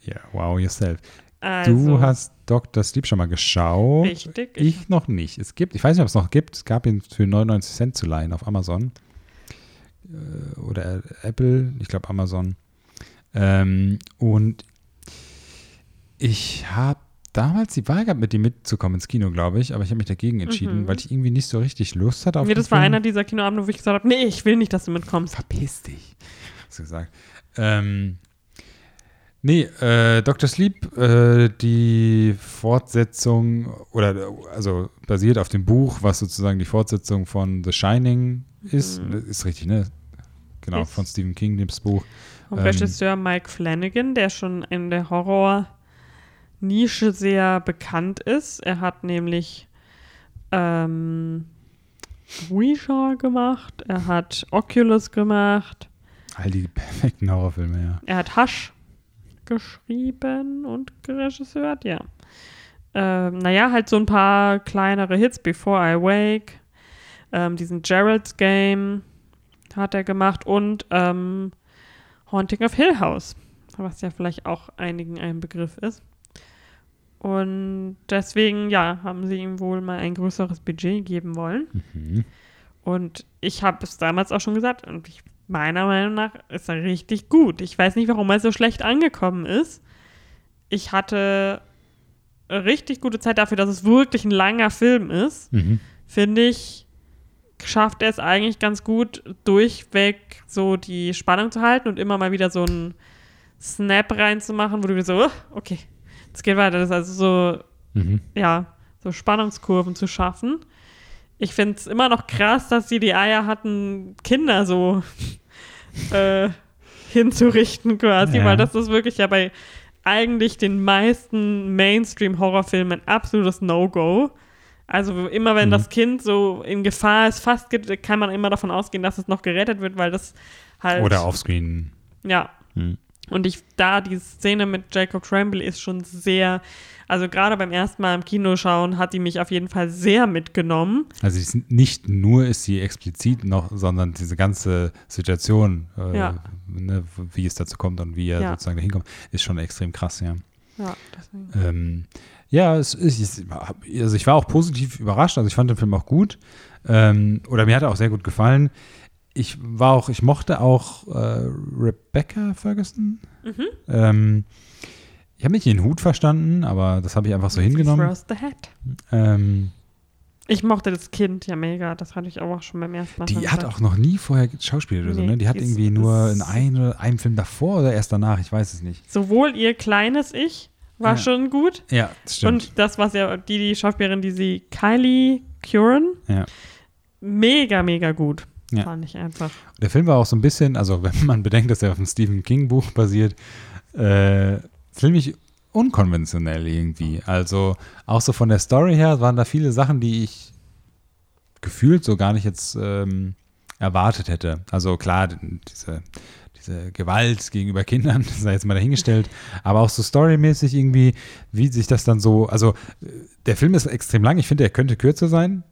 Ja, wow, yourself. Also, Du hast Dr. Sleep schon mal geschaut. Richtig. Ich noch nicht. Es gibt, ich weiß nicht, ob es noch gibt. Es gab ihn für 99 Cent zu leihen auf Amazon. Äh, Oder Apple, ich glaube Amazon. Ähm, und ich habe damals die Wahl gehabt, mit ihm mitzukommen ins Kino, glaube ich, aber ich habe mich dagegen entschieden, Mhm. weil ich irgendwie nicht so richtig Lust hatte auf Nee, das war Film. einer dieser Kinoabende, wo ich gesagt habe, nee, ich will nicht, dass du mitkommst. Verpiss dich, hast du gesagt. Ähm, nee, äh, Dr. Sleep, äh, die Fortsetzung, oder also basiert auf dem Buch, was sozusagen die Fortsetzung von The Shining ist. Mhm. Ist richtig, ne? Genau, Ist. von Stephen King, dem Buch. Vom Ähm, Regisseur Mike Flanagan, der schon in der Horror-Nische sehr bekannt ist. Er hat nämlich ähm, Ouija gemacht, er hat Oculus gemacht, All die perfekten Horrorfilme, ja. er hat Hush geschrieben und geregissert, ja. Ähm, naja, halt so ein paar kleinere Hits, Before I Wake, ähm, diesen Gerald's Game hat er gemacht und ähm, Haunting of Hill House, was ja vielleicht auch einigen ein Begriff ist. Und deswegen, ja, haben sie ihm wohl mal ein größeres Budget geben wollen. Mhm. Und ich habe es damals auch schon gesagt, und ich, meiner Meinung nach ist er richtig gut. Ich weiß nicht, warum er so schlecht angekommen ist. Ich hatte eine richtig gute Zeit dafür, dass es wirklich ein langer Film ist. Mhm. Finde ich, schafft er es eigentlich ganz gut, durchweg so die Spannung zu halten und immer mal wieder so einen Snap reinzumachen, wo du so, "Oh, okay, es geht weiter. Das ist also so Mhm. ja, so Spannungskurven zu schaffen. Ich finde es immer noch krass, dass sie die Eier hatten, Kinder so äh, hinzurichten quasi, Ja. weil das ist wirklich ja bei eigentlich den meisten Mainstream-Horrorfilmen ein absolutes No-Go. Also immer wenn Mhm. das Kind so in Gefahr ist, fast kann man immer davon ausgehen, dass es noch gerettet wird, weil das halt Oder offscreen. ja, Mhm. Und ich, da die Szene mit Jacob Tremblay ist schon sehr, also gerade beim ersten Mal im Kino schauen, hat die mich auf jeden Fall sehr mitgenommen. Also nicht nur ist sie explizit noch, sondern diese ganze Situation, äh, Ja. ne, wie es dazu kommt und wie er Ja. sozusagen dahin kommt, ist schon extrem krass, ja. Ja, deswegen. Ähm, ja, es ist, es- also ich war auch positiv überrascht, also ich fand den Film auch gut. Ähm, oder mir hat er auch sehr gut gefallen. Ich war auch, ich mochte auch äh, Rebecca Ferguson. Mhm. Ähm, ich habe nicht den Hut verstanden, aber das habe ich einfach so hingenommen. Throws the hat. Ähm, Ich mochte das Kind ja mega, das hatte ich auch schon beim ersten Mal. die hat gesagt. auch noch nie vorher geschauspielt oder so, Nee, ne? Die hat irgendwie nur in ein oder einem Film davor oder erst danach, ich weiß es nicht. Sowohl ihr kleines Ich war Ja. schon gut Ja, das stimmt. und das, was ja die, die Schauspielerin, die sie, Kylie Curran, ja. mega, mega gut. Ja. Fand ich einfach. Der Film war auch so ein bisschen, also wenn man bedenkt, dass er auf einem Stephen King Buch basiert, äh, ziemlich unkonventionell irgendwie. Also auch so von der Story her waren da viele Sachen, die ich gefühlt so gar nicht jetzt ähm, erwartet hätte. Also klar, diese, diese Gewalt gegenüber Kindern, das sei jetzt mal dahingestellt, aber auch so storymäßig irgendwie, wie sich das dann so, also äh, der Film ist extrem lang, ich finde, er könnte kürzer sein.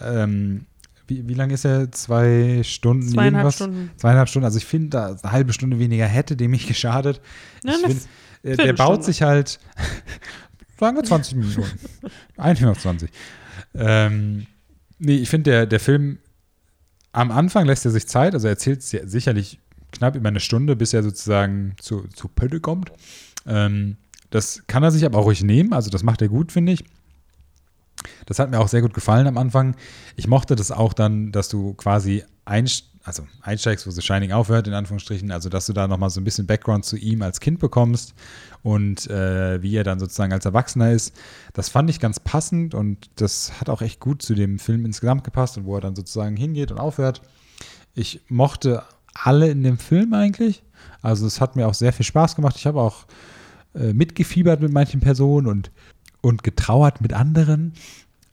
Ähm, wie, wie lang ist er? Zwei Stunden? Zweieinhalb irgendwas? Stunden. Zweieinhalb Stunden. Also ich finde, da eine halbe Stunde weniger hätte dem nicht geschadet. Ja, ich find, äh, der baut sich halt, sagen wir 20 Minuten. Eigentlich noch 20. Ähm, nee, ich finde, der, der Film, am Anfang lässt er sich Zeit, also er erzählt si- sicherlich knapp über eine Stunde, bis er sozusagen zu, zu Pötte kommt. Ähm, das kann er sich aber auch ruhig nehmen, also das macht er gut, finde ich. Das hat mir auch sehr gut gefallen am Anfang. Ich mochte das auch dann, dass du quasi einst also einsteigst, wo The Shining aufhört, in Anführungsstrichen, also dass du da nochmal so ein bisschen Background zu ihm als Kind bekommst und äh, wie er dann sozusagen als Erwachsener ist. Das fand ich ganz passend und das hat auch echt gut zu dem Film insgesamt gepasst und wo er dann sozusagen hingeht und aufhört. Ich mochte alle in dem Film eigentlich. Also es hat mir auch sehr viel Spaß gemacht. Ich habe auch äh, mitgefiebert mit manchen Personen und, und getrauert mit anderen.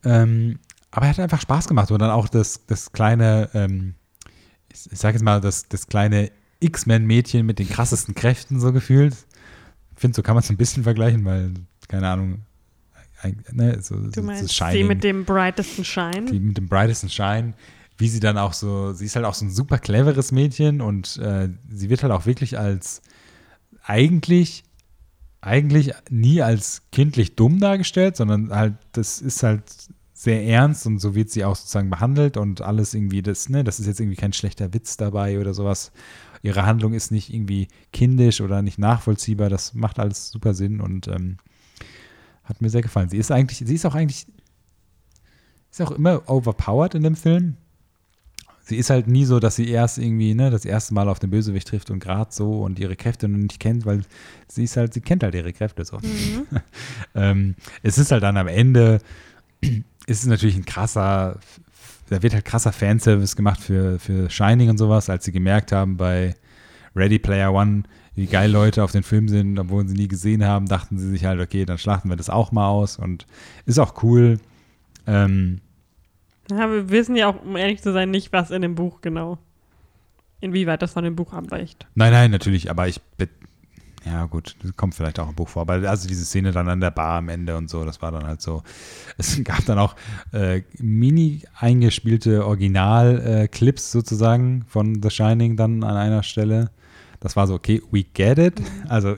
Ähm, aber er hat einfach Spaß gemacht. Und dann auch das, das kleine, ähm, ich, ich sage jetzt mal, das, das kleine X-Men-Mädchen mit den krassesten Kräften so gefühlt. Ich finde, so kann man es ein bisschen vergleichen, weil, keine Ahnung, ne, so, Du meinst so die mit dem brightesten Shine? die mit dem brightesten Shine, wie sie dann auch so, sie ist halt auch so ein super cleveres Mädchen und äh, sie wird halt auch wirklich als eigentlich, eigentlich nie als kindlich dumm dargestellt, sondern halt, das ist halt sehr ernst und so wird sie auch sozusagen behandelt und alles irgendwie, das, ne, das ist jetzt irgendwie kein schlechter Witz dabei oder sowas. Ihre Handlung ist nicht irgendwie kindisch oder nicht nachvollziehbar, das macht alles super Sinn und ähm, hat mir sehr gefallen. Sie ist eigentlich, sie ist auch eigentlich, ist auch immer overpowered in dem Film. Sie ist halt nie so, dass sie erst irgendwie, ne, das erste Mal auf den Bösewicht trifft und gerade so und ihre Kräfte noch nicht kennt, weil sie ist halt, sie kennt halt ihre Kräfte so. ähm, es ist halt dann am Ende, ist es natürlich ein krasser, da wird halt krasser Fanservice gemacht für, für Shining und sowas, als sie gemerkt haben bei Ready Player One, wie geil Leute auf den Film sind, obwohl sie nie gesehen haben, dachten sie sich halt, okay, dann schlachten wir das auch mal aus und ist auch cool. Ähm, Ja, wir wissen ja auch, um ehrlich zu sein, nicht, was in dem Buch genau. Inwieweit das von dem Buch abweicht. Nein, nein, natürlich, aber ich. Ja, gut, das kommt vielleicht auch im Buch vor. Aber also diese Szene dann an der Bar am Ende und so, das war dann halt so. Es gab dann auch äh, mini eingespielte Original-Clips sozusagen von The Shining dann an einer Stelle. Das war so, okay, we get it. Also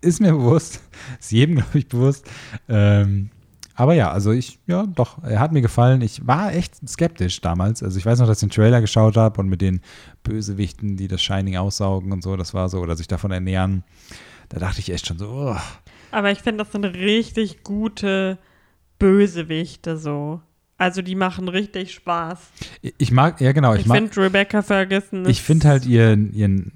ist mir bewusst, ist jedem, glaube ich, bewusst. Ähm, aber ja, also ich, ja, doch, er hat mir gefallen. Ich war echt skeptisch damals. Also ich weiß noch, dass ich den Trailer geschaut habe und mit den Bösewichten, die das Shining aussaugen und so, das war so, oder sich davon ernähren. Da dachte ich echt schon so, oh, Aber ich finde, das sind richtig gute Bösewichte so. Also die machen richtig Spaß. ich mag, ja genau, ich, Ich, finde Rebecca Ferguson ich finde halt ihren, ihren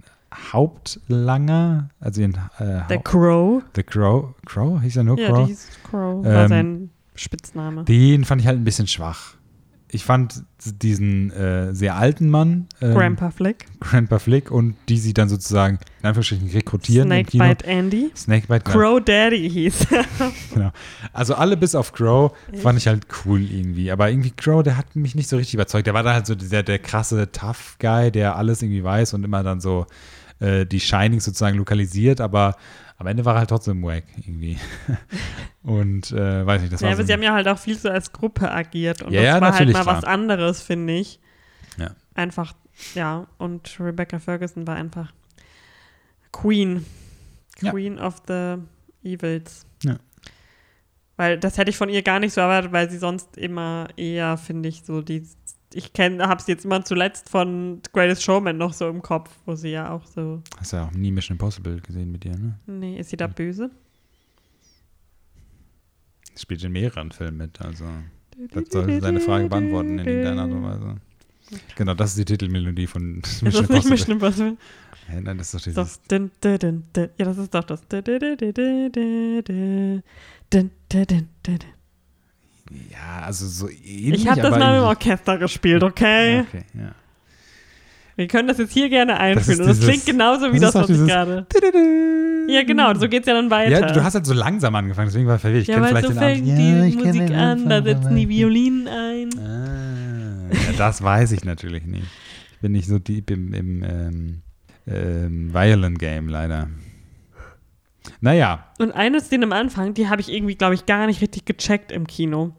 Hauptlanger, also ihren äh, Haupt- Crow. The Crow, Crow, hieß er nur Ja, Crow? die hieß Crow. War Ähm, sein Spitzname. Den fand ich halt ein bisschen schwach. Ich fand diesen äh, sehr alten Mann, ähm, Grandpa Flick. Grandpa Flick, und die sie dann sozusagen in Anführungsstrichen rekrutieren. Snakebite Andy. Snakebite. Crow Daddy hieß genau. Also alle bis auf Crow fand ich halt cool irgendwie. Aber irgendwie Crow, der hat mich nicht so richtig überzeugt. Der war dann halt so der, der krasse Tough Guy, der alles irgendwie weiß und immer dann so äh, die Shinings sozusagen lokalisiert, aber am Ende war er halt trotzdem wack irgendwie. und äh, weiß nicht, das Ja, war aber so sie haben ja halt auch viel so als Gruppe agiert. Und Ja, das ja, war halt mal klar. was anderes, finde ich. Ja. Einfach, ja. Und Rebecca Ferguson war einfach Queen. Ja. Queen of the Evils. Ja. Weil das hätte ich von ihr gar nicht so erwartet, weil sie sonst immer eher, finde ich, so die. Ich kenne, habe sie jetzt immer zuletzt von Greatest Showman noch so im Kopf, wo sie ja auch so. Hast ja auch nie Mission Impossible gesehen mit dir, ne? Nee, ist sie da böse? Spielt in mehreren Filmen mit, also das soll deine Frage beantworten in irgendeiner Art und Weise. Genau, das ist die Titelmelodie von Ist Mission das nicht Impossible. Mission Impossible? Nein, das ist doch dieses. Ja, das ist doch das. Ja, also so ähnlich. Ich habe das mal im Orchester gespielt, okay? Okay, ja. Wir können das jetzt hier gerne einführen. das dieses- klingt genauso wie das das, was ich gerade. Ja, genau, so geht's ja dann weiter. Ja, du hast halt so langsam angefangen, deswegen war ich verwirrt. Ich ja, kenn weil vielleicht so den fängt Anfang. die kenn Musik an, da setzen die Violinen ein. Ah, ja, das weiß ich natürlich nicht. Ich bin nicht so deep im, im ähm, ähm, Violent Game, leider. Naja, Und eine Szene am Anfang, die habe ich irgendwie, glaube ich, gar nicht richtig gecheckt im Kino.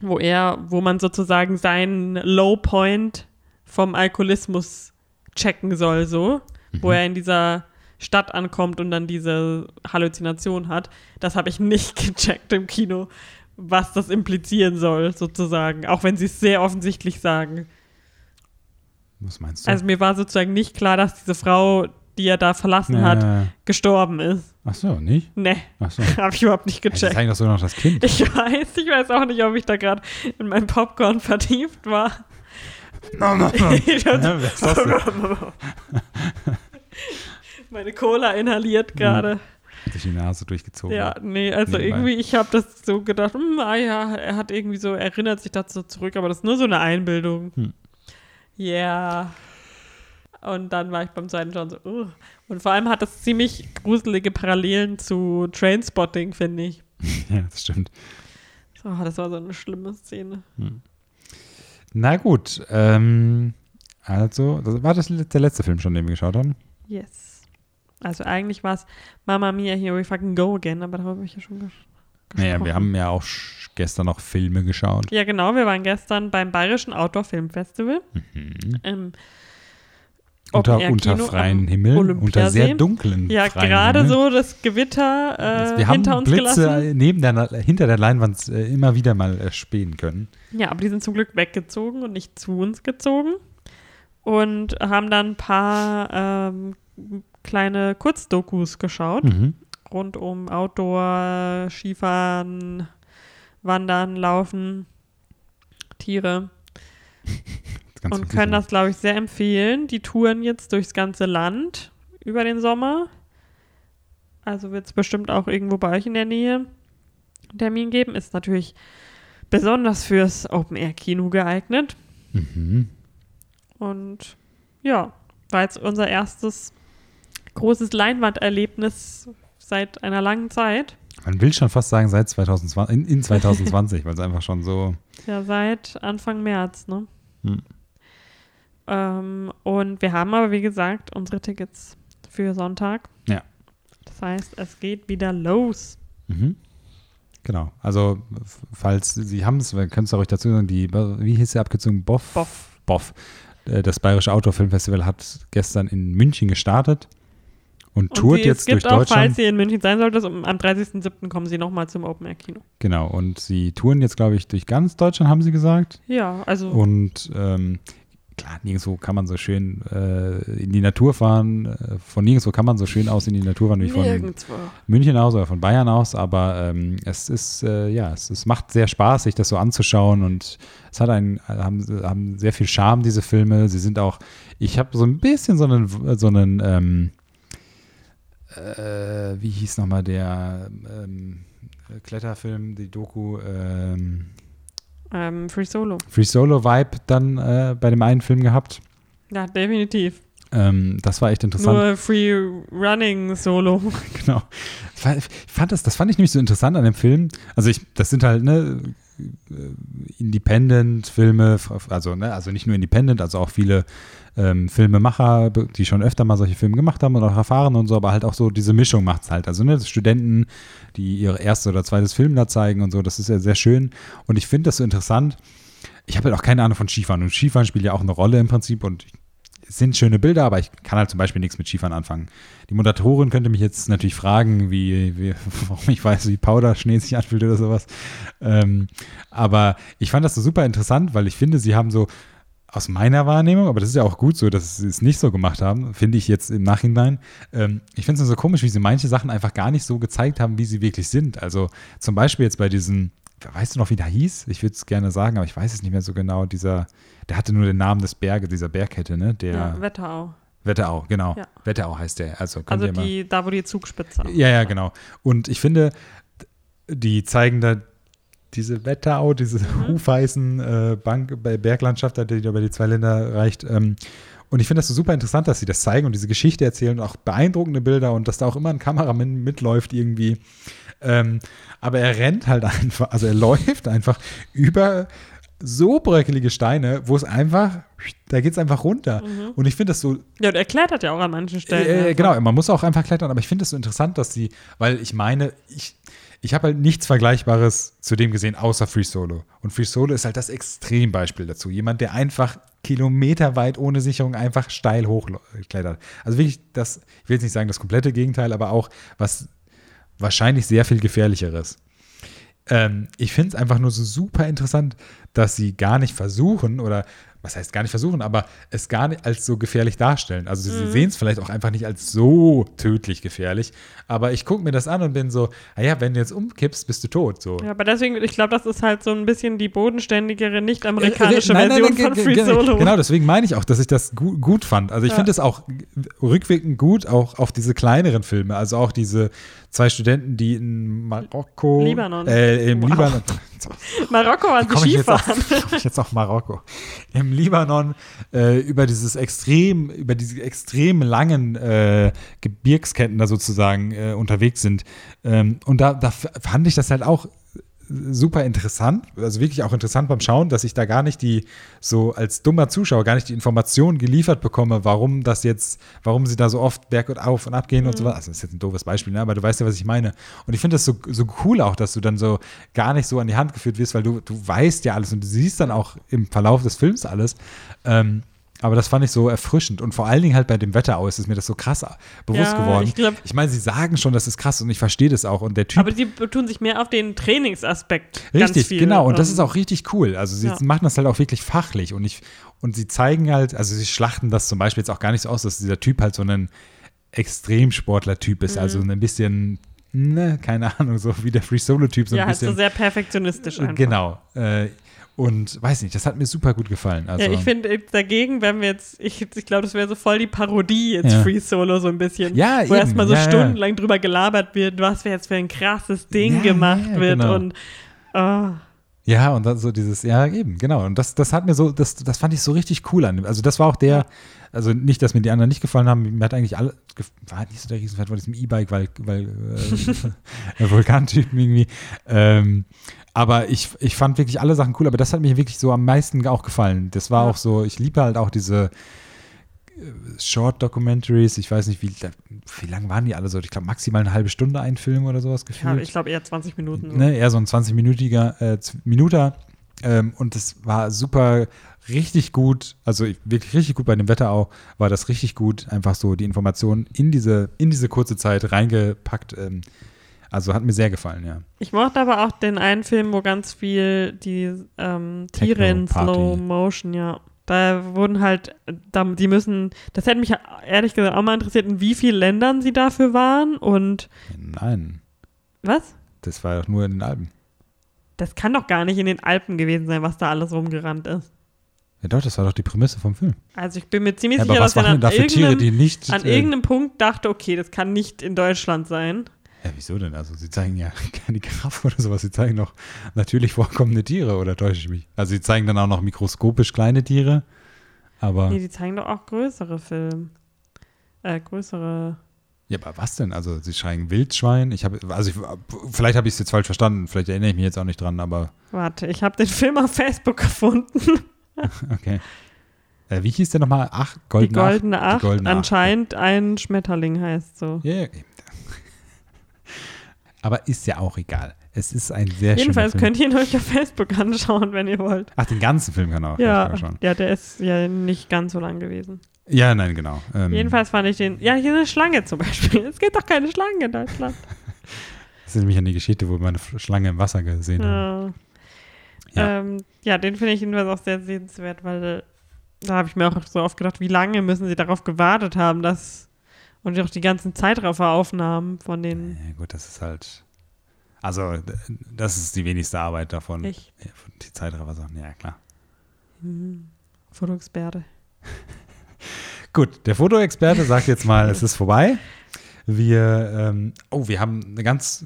Wo er, wo man sozusagen seinen Low Point vom Alkoholismus checken soll, so. Wo er in dieser Stadt ankommt und dann diese Halluzination hat. Das habe ich nicht gecheckt im Kino, was das implizieren soll, sozusagen. Auch wenn sie es sehr offensichtlich sagen. was meinst du? Also mir war sozusagen nicht klar, dass diese Frau, die er da verlassen hat, gestorben ist. ach so, nicht? Ne, Ach so. habe ich überhaupt nicht gecheckt. Das zeigt doch so noch das Kind. Ich weiß, ich weiß auch nicht, ob ich da gerade in meinem Popcorn vertieft war. No, no, no. Ja, ist? Meine Cola inhaliert gerade. Durch die Nase durchgezogen. Ja, nee, also Nebenbei. irgendwie, ich habe das so gedacht, hm, ah ja, er hat irgendwie so, erinnert sich dazu zurück, aber das ist nur so eine Einbildung. Hm. Ja. Und dann war ich beim zweiten schon so, uh. Und vor allem hat es ziemlich gruselige Parallelen zu Trainspotting, finde ich. ja, das stimmt. So, das war so eine schlimme Szene. Na gut, ähm, also, das war das der letzte Film schon, den wir geschaut haben? Yes. Also eigentlich war es Mama Mia, here we fucking go again, aber darüber habe ich ja schon ges gesprochen. Naja, wir haben ja auch gestern noch Filme geschaut. Ja, genau, wir waren gestern beim Bayerischen Outdoor Film Festival. Mhm. Im Unter, unter freien am Himmel, unter sehr dunklen Ja, gerade Himmel. so das Gewitter äh, wir haben hinter uns Blitze gelassen. neben der, hinter der Leinwand äh, immer wieder mal äh, spähen können. Ja, aber die sind zum Glück weggezogen und nicht zu uns gezogen. Und haben dann ein paar ähm, kleine Kurzdokus geschaut. Mhm. Rund um Outdoor, Skifahren, Wandern, Laufen, Tiere. Ganz und können das, glaube ich, sehr empfehlen. Die touren jetzt durchs ganze Land über den Sommer. Also wird es bestimmt auch irgendwo bei euch in der Nähe einen Termin geben. Ist natürlich besonders fürs Open-Air-Kino geeignet. Mhm. Und ja, war jetzt unser erstes großes Leinwanderlebnis seit einer langen Zeit. Man will schon fast sagen, seit 2020, in, in 2020, weil es einfach schon so. Ja, seit Anfang März, ne? Hm. Ähm, und wir haben aber, wie gesagt, unsere Tickets für Sonntag. Ja. Das heißt, es geht wieder los. Mhm. Genau. Also, falls Sie haben es, wir können es auch euch dazu sagen, die, wie hieß die Abkürzung? BOF? Boff. BOF. Äh, Das Bayerische Outdoor-Filmfestival hat gestern in München gestartet und, Und tourt sie, jetzt durch auch, Deutschland. falls ihr in München sein solltet, um, am 30.07. kommen sie nochmal zum Open Air Kino. Genau. Und sie touren jetzt, glaube ich, durch ganz Deutschland, haben sie gesagt. Ja, also Und ähm, klar, nirgendwo kann man so schön äh, in die Natur fahren. Äh, Von nirgendwo kann man so schön aus in die Natur fahren wie von nirgendwo. München aus oder von Bayern aus. Aber ähm, es ist, äh, ja, es, es macht sehr Spaß, sich das so anzuschauen. Und es hat einen, haben, haben sehr viel Charme, diese Filme. Sie sind auch, ich habe so ein bisschen so einen, so einen ähm, äh, wie hieß nochmal der ähm, Kletterfilm, die Doku, ähm, Ähm, Free Solo. Free Solo Vibe dann äh, bei dem einen Film gehabt. Ja, definitiv. Ähm, das war echt interessant. Nur Free Running Solo. genau. Ich fand- ich fand das, das fand ich nämlich so interessant an dem Film. Also ich, das sind halt ne Independent-Filme, also ne, also nicht nur Independent, also auch viele ähm, Filmemacher, die schon öfter mal solche Filme gemacht haben und auch erfahren und so, aber halt auch so diese Mischung macht es halt. Also ne, Studenten, die ihr erstes oder zweites Film da zeigen und so, das ist ja sehr schön. Und ich finde das so interessant. Ich habe halt auch keine Ahnung von Skifahren und Skifahren spielt ja auch eine Rolle im Prinzip und es sind schöne Bilder, aber ich kann halt zum Beispiel nichts mit Skifahren anfangen. Die Moderatorin könnte mich jetzt natürlich fragen, wie, wie warum ich weiß, wie Powderschnee sich anfühlt oder sowas. Ähm, aber ich fand das so super interessant, weil ich finde, sie haben so aus meiner Wahrnehmung, aber das ist ja auch gut so, dass sie es nicht so gemacht haben, finde ich jetzt im Nachhinein. Ähm, ich finde es nur so komisch, wie sie manche Sachen einfach gar nicht so gezeigt haben, wie sie wirklich sind. Also zum Beispiel jetzt bei diesem, weißt du noch, wie der hieß? Ich würde es gerne sagen, aber ich weiß es nicht mehr so genau. Dieser, der hatte nur den Namen des Berges, dieser Bergkette, ne? Der Ja, Wetterau. Wetterau, genau. Ja. Wetterau heißt der. Also, Also ihr mal. die, da, wo die Zugspitze Ja, ja, genau. Und ich finde, die zeigen da diese Wetterau, diese Mhm. Hufeisen äh, Bank, Berglandschaft, die da über die zwei Länder reicht. Ähm, und ich finde das so super interessant, dass sie das zeigen und diese Geschichte erzählen und auch beeindruckende Bilder und dass da auch immer ein Kameramann mitläuft irgendwie. Ähm, aber er rennt halt einfach, also er läuft einfach über so bröckelige Steine, wo es einfach, da geht es einfach runter. Und ich finde das so Ja, und er klettert ja auch an manchen Stellen. äh, einfach. genau, man muss auch einfach klettern, aber ich finde es so interessant, dass sie, weil ich meine, ich, ich habe halt nichts Vergleichbares zu dem gesehen, außer Free Solo. Und Free Solo ist halt das Extrembeispiel dazu. Jemand, der einfach kilometerweit ohne Sicherung einfach steil hochklettert. Also wirklich das, ich will jetzt nicht sagen das komplette Gegenteil, aber auch was wahrscheinlich sehr viel gefährlicheres. Ähm, ich finde es einfach nur so super interessant, dass sie gar nicht versuchen oder was heißt gar nicht versuchen, aber es gar nicht als so gefährlich darstellen. Also sie sehen es vielleicht auch einfach nicht als so tödlich gefährlich, aber ich gucke mir das an und bin so, naja, wenn du jetzt umkippst, bist du tot. So. Ja, aber deswegen, ich glaube, das ist halt so ein bisschen die bodenständigere, nicht-amerikanische Äh, nein, nein, Version nein, von ge- Free Solo. Genau, deswegen meine ich auch, dass ich das gut, gut fand. Also ich Ja. finde es auch rückwirkend gut, auch auf diese kleineren Filme. Also auch diese zwei Studenten, die in Marokko, Libanon. äh, im Wow. Libanon, Marokko waren sie komme ich, jetzt auf- Skifahren. komm ich jetzt auf Marokko. im Libanon äh, über dieses extrem, über diese extrem langen äh, Gebirgsketten da sozusagen äh, unterwegs sind. Ähm, und da, da fand ich das halt auch super interessant, also wirklich auch interessant beim Schauen, dass ich da gar nicht die, so als dummer Zuschauer, gar nicht die Informationen geliefert bekomme, warum das jetzt, warum sie da so oft berg und auf und ab gehen mhm. und so was. Also das ist jetzt ein doofes Beispiel, ne? aber du weißt ja, was ich meine. Und ich finde das so, so cool auch, dass du dann so gar nicht so an die Hand geführt wirst, weil du, du weißt ja alles und du siehst dann auch im Verlauf des Films alles. Ähm, aber das fand ich so erfrischend. Und vor allen Dingen halt bei dem Wetter aus ist mir das so krass bewusst ja, geworden. Ich, glaub, ich meine, sie sagen schon, das ist krass und ich verstehe das auch. Und der Typ. Aber sie tun sich mehr auf den Trainingsaspekt. Richtig, genau. Und das ist auch richtig cool. Also sie ja. machen das halt auch wirklich fachlich. Und ich, und sie zeigen halt, also sie schlachten das zum Beispiel jetzt auch gar nicht so aus, dass dieser Typ halt so ein Extremsportler-Typ ist. Also mhm. Also ein bisschen ne, keine Ahnung, so wie der Free Solo-Typ. So ja, ein bisschen, halt so sehr perfektionistisch einfach. Genau. Äh, und weiß nicht, das hat mir super gut gefallen. Also, ja, ich finde dagegen, wenn wir jetzt, ich, ich glaube, das wäre so voll die Parodie jetzt ja. Free Solo so ein bisschen. Ja, Wo erstmal so ja, stundenlang ja. drüber gelabert wird, was jetzt für ein krasses Ding gemacht wird genau. und oh. Ja, und dann so dieses, ja, eben, genau. Und das, das hat mir so, das, das fand ich so richtig cool an. Also, das war auch der, also nicht, dass mir die anderen nicht gefallen haben, mir hat eigentlich alle, war nicht so der Riesenfan von diesem E-Bike, weil, weil äh, Vulkantypen irgendwie. Ähm, aber ich, ich fand wirklich alle Sachen cool, aber das hat mir wirklich so am meisten auch gefallen. Das war ja. auch so, ich liebe halt auch diese äh, Short Documentaries, ich weiß nicht, wie, wie lang waren die alle so? Ich glaube, maximal eine halbe Stunde ein Film oder sowas gefühlt. Ja, ich glaube eher 20 Minuten. Ne, eher so ein 20-minütiger äh, Minuter. Ähm, und das war super, richtig gut, also wirklich richtig gut bei dem Wetter auch, war das richtig gut, einfach so die Informationen in diese, in diese kurze Zeit reingepackt. Ähm, also hat mir sehr gefallen, ja. Ich mochte aber auch den einen Film, wo ganz viel die ähm, Tiere in Slow Motion, ja. Da wurden halt, da, die müssen, das hätte mich ehrlich gesagt auch mal interessiert, in wie vielen Ländern sie dafür waren und. Nein. Was? Das war doch nur in den Alpen. Das kann doch gar nicht in den Alpen gewesen sein, was da alles rumgerannt ist. Ja doch, das war doch die Prämisse vom Film. Also ich bin mir ziemlich ja, sicher, dass er an, Tiere, an äh, irgendeinem Punkt dachte, okay, das kann nicht in Deutschland sein. Ja, wieso denn? Also sie zeigen ja keine Giraffe oder sowas, sie zeigen noch natürlich vorkommende Tiere, oder täusche ich mich? Also sie zeigen dann auch noch mikroskopisch kleine Tiere, aber... Nee, die zeigen doch auch größere Filme. Äh, größere... Ja, aber was denn? Also sie zeigen Wildschwein. Ich habe, also ich, vielleicht habe ich es jetzt falsch verstanden. Vielleicht erinnere ich mich jetzt auch nicht dran, aber. Warte, ich habe den Film auf Facebook gefunden. okay. Äh, wie hieß der nochmal? Ach, goldene die goldene Acht. Acht. Die goldene Anscheinend Acht. ein Schmetterling heißt so. Ja, yeah, aber ist ja auch egal. Es ist ein sehr Jedenfalls könnt ihr ihn euch auf Facebook anschauen, wenn ihr wollt. Ach, den ganzen Film kann er auch ja. Ja, der ist ja nicht ganz so lang gewesen. Ja, nein, genau. Ähm, Jedenfalls fand ich den. Ja, hier eine Schlange zum Beispiel. Es gibt doch keine Schlange in Deutschland. das ist nämlich eine Geschichte, wo man eine Schlange im Wasser gesehen ja. hat. Ja, ähm, ja den finde ich jedenfalls auch sehr sehenswert, weil da habe ich mir auch so oft gedacht, wie lange müssen sie darauf gewartet haben, dass und auch die ganzen Zeitrafferaufnahmen von den. Ja, gut, das ist halt. Also, das ist die wenigste Arbeit davon. Ich. Die Zeitraffer-Sachen, ja, klar. Mhm. Fotoexperte. gut, der Fotoexperte sagt jetzt mal, es ist vorbei. Wir, ähm, oh, wir haben eine ganz,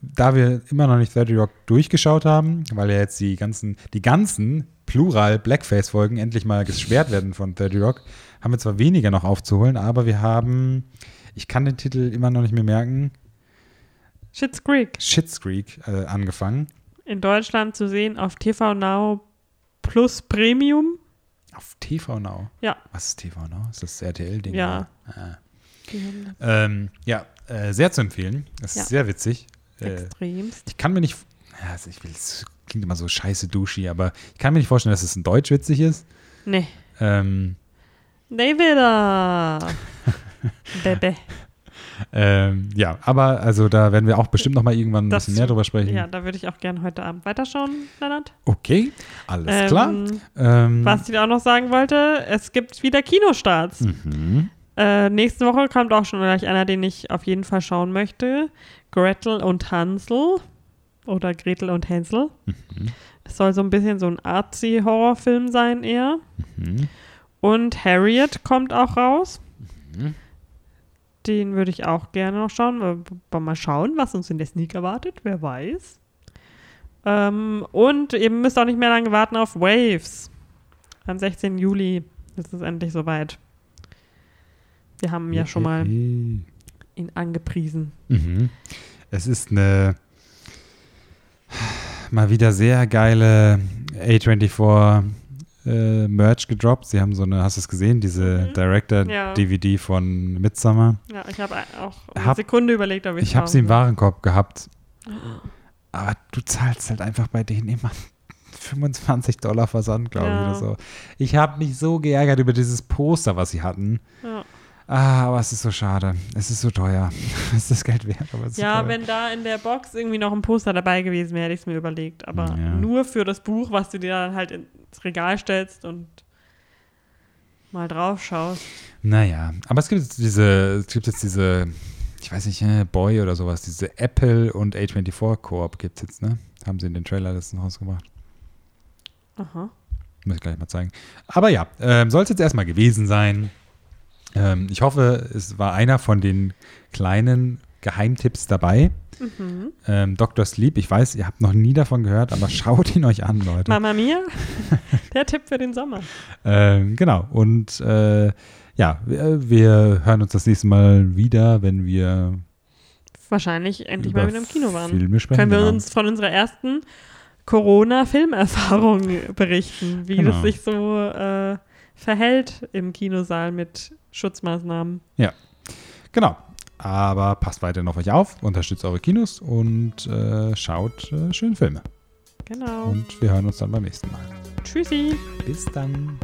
da wir immer noch nicht 30 Rock durchgeschaut haben, weil ja jetzt die ganzen, die ganzen Plural Blackface-Folgen endlich mal gesperrt werden von 30 Rock, haben wir zwar weniger noch aufzuholen, aber wir haben, ich kann den Titel immer noch nicht mehr merken. Shit's Creek. Shit's Creek äh, angefangen. In Deutschland zu sehen auf TV Now Plus Premium. Auf TV Now? Ja. Was ist TV Now? Ist das RTL-Ding? Ja. Ah. Ähm, ja, äh, sehr zu empfehlen. Das ja. ist sehr witzig. Äh, Extremst. ich kann mir nicht, also ich will, es klingt immer so scheiße duschi, aber ich kann mir nicht vorstellen, dass es in Deutsch witzig ist. Nee. Ähm, Nee, wieder. Bebe. Ähm, ja, aber also da werden wir auch bestimmt noch mal irgendwann ein das, bisschen mehr drüber sprechen. Ja, da würde ich auch gerne heute Abend weiterschauen, Lennart. Okay, alles ähm, klar. Ähm, was ich auch noch sagen wollte, es gibt wieder Kinostarts. Mhm. Äh, nächste Woche kommt auch schon gleich einer, den ich auf jeden Fall schauen möchte. Gretel und Hansel oder Gretel und Hänsel. Mhm. Es soll so ein bisschen so ein artsy-Horrorfilm sein eher. Mhm. Und Harriet kommt auch raus. Mhm. Den würde ich auch gerne noch schauen. Mal schauen, was uns in der Sneak erwartet. Wer weiß. Ähm, und ihr müsst auch nicht mehr lange warten auf Waves. Am 16. Juli ist es endlich soweit. Wir haben ja schon mal ihn angepriesen. Mhm. Es ist eine mal wieder sehr geile A24 äh, Merch gedroppt. Sie haben so eine, hast du es gesehen, diese Mhm. Director-DVD von Midsummer. Ja, ich habe auch eine Hab- Sekunde überlegt, ob ich Ich habe sie im. Warenkorb gehabt. Aber du zahlst halt einfach bei denen immer 25 Dollar Versand, glaube ich, Ja. oder so. Ich habe mich so geärgert über dieses Poster, was sie hatten. Ja. Ah, aber es ist so schade. Es ist so teuer. es ist das Geld wert, aber es ist Ja, so wenn da in der Box irgendwie noch ein Poster dabei gewesen wäre, hätte ich es mir überlegt. Aber Ja. nur für das Buch, was du dir dann halt ins Regal stellst und mal drauf schaust. Naja, aber es gibt jetzt diese, es gibt jetzt diese, ich weiß nicht, äh, Boy oder sowas, diese Apple und A24 Koop gibt es jetzt, ne? Haben sie in den Trailer letztens rausgebracht. Aha. Muss ich gleich mal zeigen. Aber ja, ähm, soll es jetzt erstmal gewesen sein. Ähm, ich hoffe, es war einer von den kleinen Geheimtipps dabei. Mhm. Ähm, Dr. Sleep, ich weiß, ihr habt noch nie davon gehört, aber schaut ihn euch an, Leute. Mama Mia, der Tipp für den Sommer. Ähm, genau. Und äh, ja, wir, wir hören uns das nächste Mal wieder, wenn wir Wahrscheinlich endlich mal wieder im Kino waren. Filme sprechen. Können wir genau. uns von unserer ersten Corona-Filmerfahrung berichten, wie Genau. das sich so äh, verhält im Kinosaal mit Schutzmaßnahmen. Genau. Aber passt weiterhin auf euch auf, unterstützt eure Kinos und äh, schaut äh, schöne Filme. Genau. Und wir hören uns dann beim nächsten Mal. Tschüssi. Bis dann.